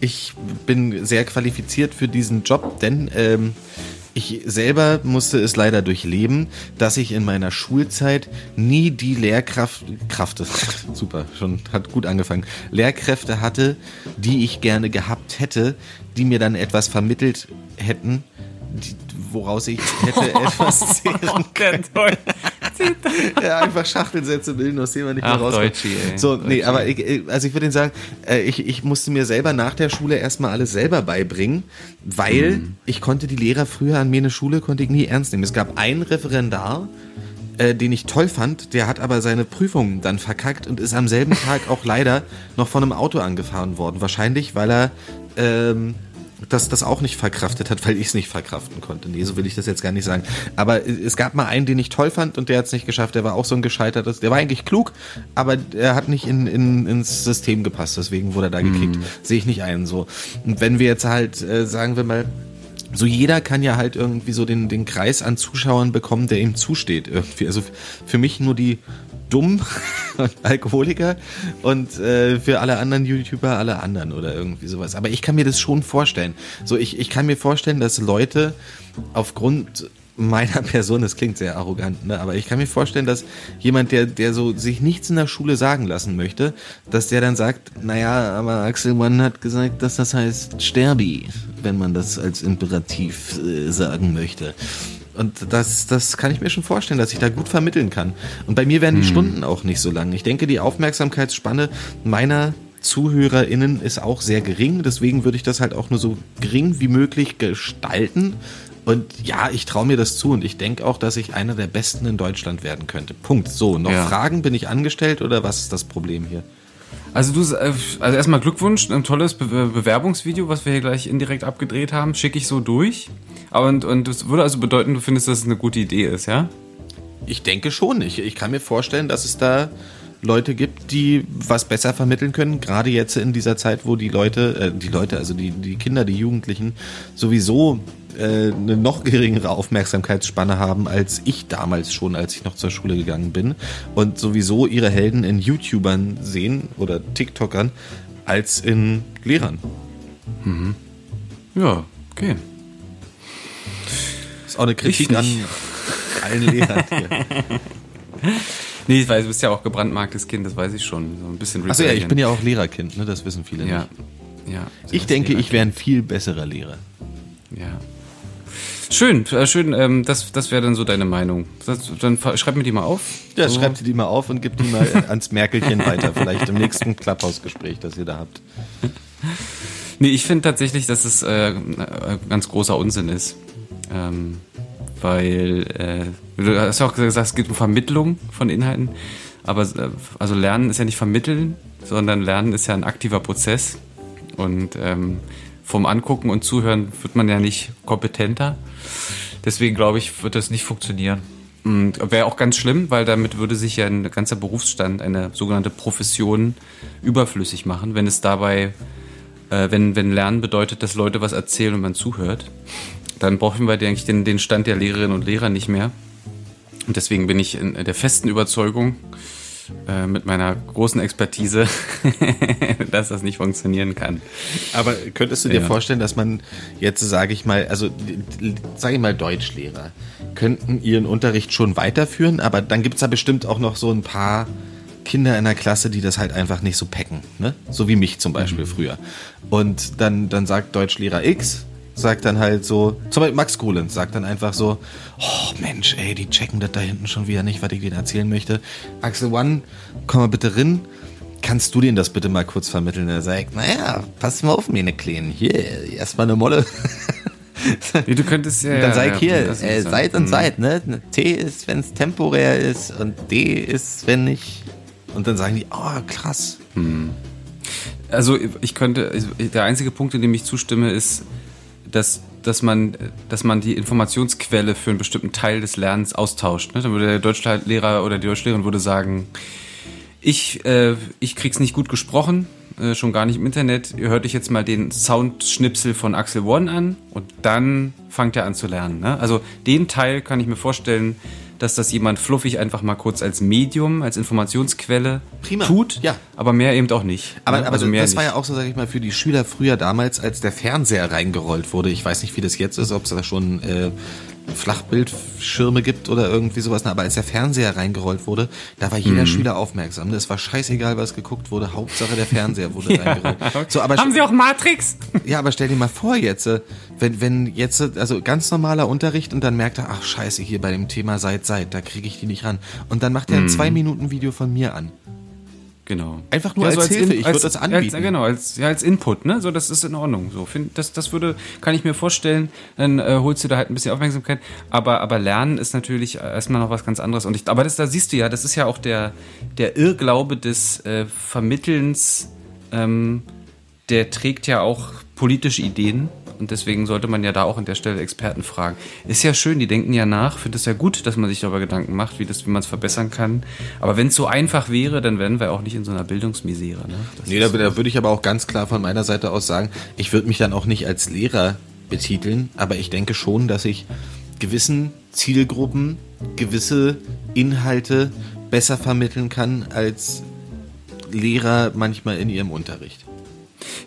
ich bin sehr qualifiziert für diesen Job, denn ähm, ich selber musste es leider durchleben, dass ich in meiner Schulzeit nie die Lehrkraft, Kraft, super, schon hat gut angefangen, Lehrkräfte hatte, die ich gerne gehabt hätte, die mir dann etwas vermittelt hätten, woraus ich hätte etwas zehren können. ja, einfach Schachtelsätze bilden, aus denen man nicht mehr Ach, rauskommt. Deutschi, ey. So, nee, Deutschi. aber ich, also ich würde Ihnen sagen, äh, ich, ich musste mir selber nach der Schule erstmal alles selber beibringen, weil Mhm. ich konnte die Lehrer früher an mir eine Schule konnte ich nie ernst nehmen. Es gab einen Referendar, äh, den ich toll fand, der hat aber seine Prüfungen dann verkackt und ist am selben Tag auch leider noch von einem Auto angefahren worden. Wahrscheinlich, weil er ähm, das, das auch nicht verkraftet hat, weil ich es nicht verkraften konnte. Nee, so will ich das jetzt gar nicht sagen. Aber es gab mal einen, den ich toll fand und der hat es nicht geschafft. Der war auch so ein gescheitertes. Der war eigentlich klug, aber er hat nicht in, in, ins System gepasst. Deswegen wurde er da gekickt. Sehe ich nicht ein. So. Und wenn wir jetzt halt, äh, sagen wir mal, so jeder kann ja halt irgendwie so den, den Kreis an Zuschauern bekommen, der ihm zusteht irgendwie. Also für mich nur die dumm und Alkoholiker und äh, für alle anderen YouTuber alle anderen oder irgendwie sowas. Aber ich kann mir das schon vorstellen. So ich, ich kann mir vorstellen, dass Leute aufgrund meiner Person, das klingt sehr arrogant, ne? aber ich kann mir vorstellen, dass jemand, der, der so sich nichts in der Schule sagen lassen möchte, dass der dann sagt, naja, aber Axel Mann hat gesagt, dass das heißt Sterbi, wenn man das als Imperativ äh, sagen möchte. Und das, das kann ich mir schon vorstellen, dass ich da gut vermitteln kann. Und bei mir werden die Stunden auch nicht so lang. Ich denke, die Aufmerksamkeitsspanne meiner ZuhörerInnen ist auch sehr gering. Deswegen würde ich das halt auch nur so gering wie möglich gestalten. Und ja, ich traue mir das zu und ich denke auch, dass ich einer der Besten in Deutschland werden könnte. Punkt. So, noch Ja. Fragen? Bin ich angestellt oder was ist das Problem hier? Also du, äh, also erstmal Glückwunsch, ein tolles Be Bewerbungsvideo, was wir hier gleich indirekt abgedreht haben, schicke ich so durch. Und, und das würde also bedeuten, du findest, dass es eine gute Idee ist, ja? Ich denke schon. Ich, ich kann mir vorstellen, dass es da Leute gibt, die was besser vermitteln können. Gerade jetzt in dieser Zeit, wo die Leute, äh, die Leute, also die, die Kinder, die Jugendlichen sowieso äh, eine noch geringere Aufmerksamkeitsspanne haben als ich damals schon, als ich noch zur Schule gegangen bin. Und sowieso ihre Helden in YouTubern sehen oder TikTokern als in Lehrern. Ja, okay. ist auch eine Kritik an allen Lehrern hier. Nee, ich weiß, du bist ja auch gebrandmarktes Kind, das weiß ich schon. So ein bisschen Achso, ja, ich bin ja auch Lehrerkind, ne? das wissen viele Ja. nicht. ja. Ich denke, ich wäre ein viel besserer Lehrer. Ja. Schön, äh, schön, ähm, das, das wäre dann so deine Meinung. Das, dann schreib mir die mal auf. Ja, so. schreibt ihr die mal auf und gebt die mal ans Merkelchen weiter, vielleicht im nächsten Klapphausgespräch, das ihr da habt. Nee, ich finde tatsächlich, dass es äh, äh, ganz großer Unsinn ist. Ähm, weil, äh, du hast ja auch gesagt, es geht um Vermittlung von Inhalten. Aber äh, also Lernen ist ja nicht vermitteln, sondern Lernen ist ja ein aktiver Prozess. Und ähm, vom Angucken und Zuhören wird man ja nicht kompetenter. Deswegen glaube ich, wird das nicht funktionieren. Wäre auch ganz schlimm, weil damit würde sich ja ein ganzer Berufsstand, eine sogenannte Profession überflüssig machen, wenn es dabei äh, wenn, wenn Lernen bedeutet, dass Leute was erzählen und man zuhört, dann brauchen wir eigentlich den, den Stand der Lehrerinnen und Lehrer nicht mehr. Und deswegen bin ich in der festen Überzeugung, äh, mit meiner großen Expertise, dass das nicht funktionieren kann. Aber könntest du dir Ja. vorstellen, dass man jetzt, sage ich mal, also sage ich mal, Deutschlehrer könnten ihren Unterricht schon weiterführen, aber dann gibt's da bestimmt auch noch so ein paar Kinder in der Klasse, die das halt einfach nicht so packen, ne? So wie mich zum Beispiel früher. Und dann, dann sagt Deutschlehrer X, sagt dann halt so, zum Beispiel Max Grulenz sagt dann einfach so, oh Mensch, ey, die checken das da hinten schon wieder nicht, was ich denen erzählen möchte. Axel One, komm mal bitte rin. Kannst du denen das bitte mal kurz vermitteln? Er sagt, naja, pass mal auf, meine Kleinen. Hier, erstmal eine Molle. Nee, du könntest ja. dann ja, sag ja, ich hier, das äh, ja- Seit und Mhm. Seit, ne? T ist, wenn es temporär ist und D ist, wenn nicht. Und dann sagen die, oh, krass. Also ich könnte, also der einzige Punkt, in dem ich zustimme, ist, dass, dass, man, dass man die Informationsquelle für einen bestimmten Teil des Lernens austauscht. Ne? Dann würde der Deutschlehrer oder die Deutschlehrerin würde sagen, ich, äh, ich krieg's nicht gut gesprochen, äh, schon gar nicht im Internet. Ihr hört euch jetzt mal den Soundschnipsel von Axel One an und dann fangt er an zu lernen. Ne? Also den Teil kann ich mir vorstellen, dass das jemand fluffig einfach mal kurz als Medium, als Informationsquelle Prima. tut, Ja. aber mehr eben auch nicht. Aber, ne? aber Also mehr das war nicht. ja auch so, sag ich mal, für die Schüler früher damals, als der Fernseher reingerollt wurde. Ich weiß nicht, wie das jetzt ist, ob es da schon äh, Flachbildschirme gibt oder irgendwie sowas. Na, Aber als der Fernseher reingerollt wurde, da war Mhm. jeder Schüler aufmerksam. Es war scheißegal, was geguckt wurde. Hauptsache der Fernseher wurde reingerollt. So, aber Haben Sie auch Matrix? Ja, aber stell dir mal vor jetzt, äh, wenn, wenn jetzt, äh, also ganz normaler Unterricht und dann merkt er, ach scheiße, hier bei dem Thema seit, seit, da kriege ich die nicht ran. Und dann macht er ein zwei Minuten Video von mir an. Genau. Einfach nur als Hilfe, ich würde das anbieten. Als, genau, als, ja, als Input, ne? So, das ist in Ordnung. So, find, das, das würde, kann ich mir vorstellen, dann äh, holst du da halt ein bisschen Aufmerksamkeit. Aber, aber Lernen ist natürlich erstmal noch was ganz anderes. Und ich, aber das, da siehst du ja, das ist ja auch der, der Irrglaube des äh, Vermittelns, ähm, der trägt ja auch politische Ideen. Und deswegen sollte man ja da auch an der Stelle Experten fragen. Ist ja schön, die denken ja nach. Finde es ja gut, dass man sich darüber Gedanken macht, wie, das- wie man es verbessern kann. Aber wenn es so einfach wäre, dann wären wir auch nicht in so einer Bildungsmisere. Ne? Das Nee, da, da würde ich aber auch ganz klar von meiner Seite aus sagen, ich würde mich dann auch nicht als Lehrer betiteln, aber ich denke schon, dass ich gewissen Zielgruppen gewisse Inhalte besser vermitteln kann als Lehrer manchmal in ihrem Unterricht.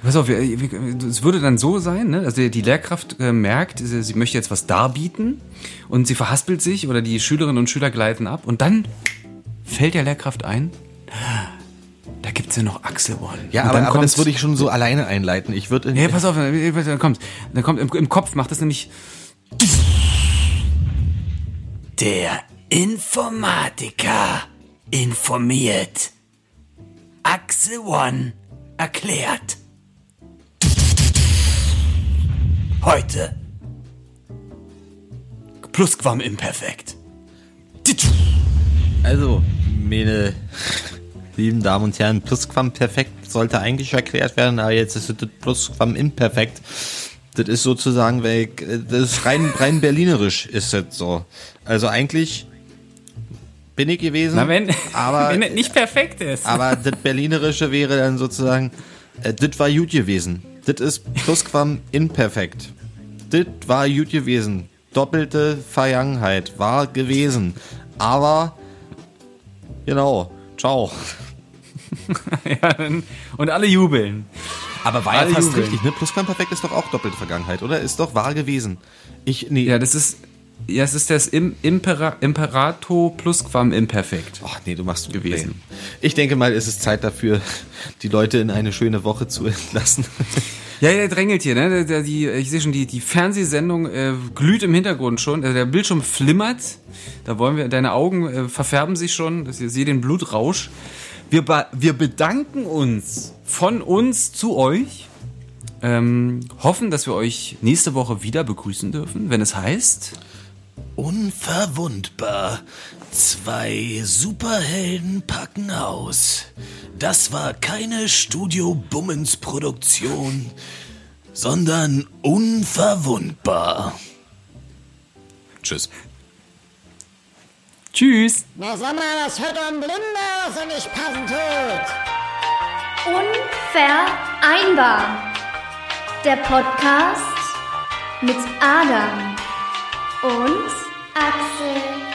Pass auf, es würde dann so sein, ne? also die Lehrkraft äh, merkt, sie, sie möchte jetzt was darbieten und sie verhaspelt sich oder die Schülerinnen und Schüler gleiten ab und dann fällt der Lehrkraft ein, da gibt's ja noch Axel One. Ja, aber, dann aber das würde ich schon so alleine einleiten. Ich würde Ja, pass auf, dann kommt, dann kommt im, im Kopf macht das nämlich Der Informatiker informiert. Axel One erklärt. Heute. Plusquamimperfekt. Also, meine lieben Damen und Herren, Plusquamperfekt sollte eigentlich erklärt werden, aber jetzt ist das Plusquamimperfekt. Das ist sozusagen, weg, das ist rein, rein berlinerisch ist das so. Also eigentlich bin ich gewesen, Na, wenn, aber, wenn es nicht perfekt ist. aber das berlinerische wäre dann sozusagen, äh, das war gut gewesen. Das ist Plusquamimperfekt. Das war gut gewesen. Doppelte Vergangenheit war gewesen. Aber, genau, ciao. ja, und alle jubeln. Aber war ja fast jubeln. richtig, ne? Plusquamperfekt ist doch auch doppelte Vergangenheit, oder? Ist doch wahr gewesen. Ich, nee. Ja, das ist, ja, es ist das Im, Impera, Imperato Plusquam Imperfekt. Ach nee, du machst gewesen. Nee. Ich denke mal, es ist Zeit dafür, die Leute in eine schöne Woche zu entlassen. Ja, der drängelt hier, ne? Der, die, ich sehe schon, die, die Fernsehsendung äh, glüht im Hintergrund schon. Also der Bildschirm flimmert. Da wollen wir, deine Augen äh, verfärben sich schon. Ihr seht den Blutrausch. Wir, wir bedanken uns von uns zu euch. Ähm, hoffen, dass wir euch nächste Woche wieder begrüßen dürfen, wenn es heißt. Unverwundbar. Zwei Superhelden packen aus. Das war keine Studio Bummens Produktion, sondern unverwundbar. Tschüss. Tschüss. Na sag mal, das hört doch ein Blinder, was er nicht passen tut. Unvereinbar. Der Podcast mit Adam und Axel.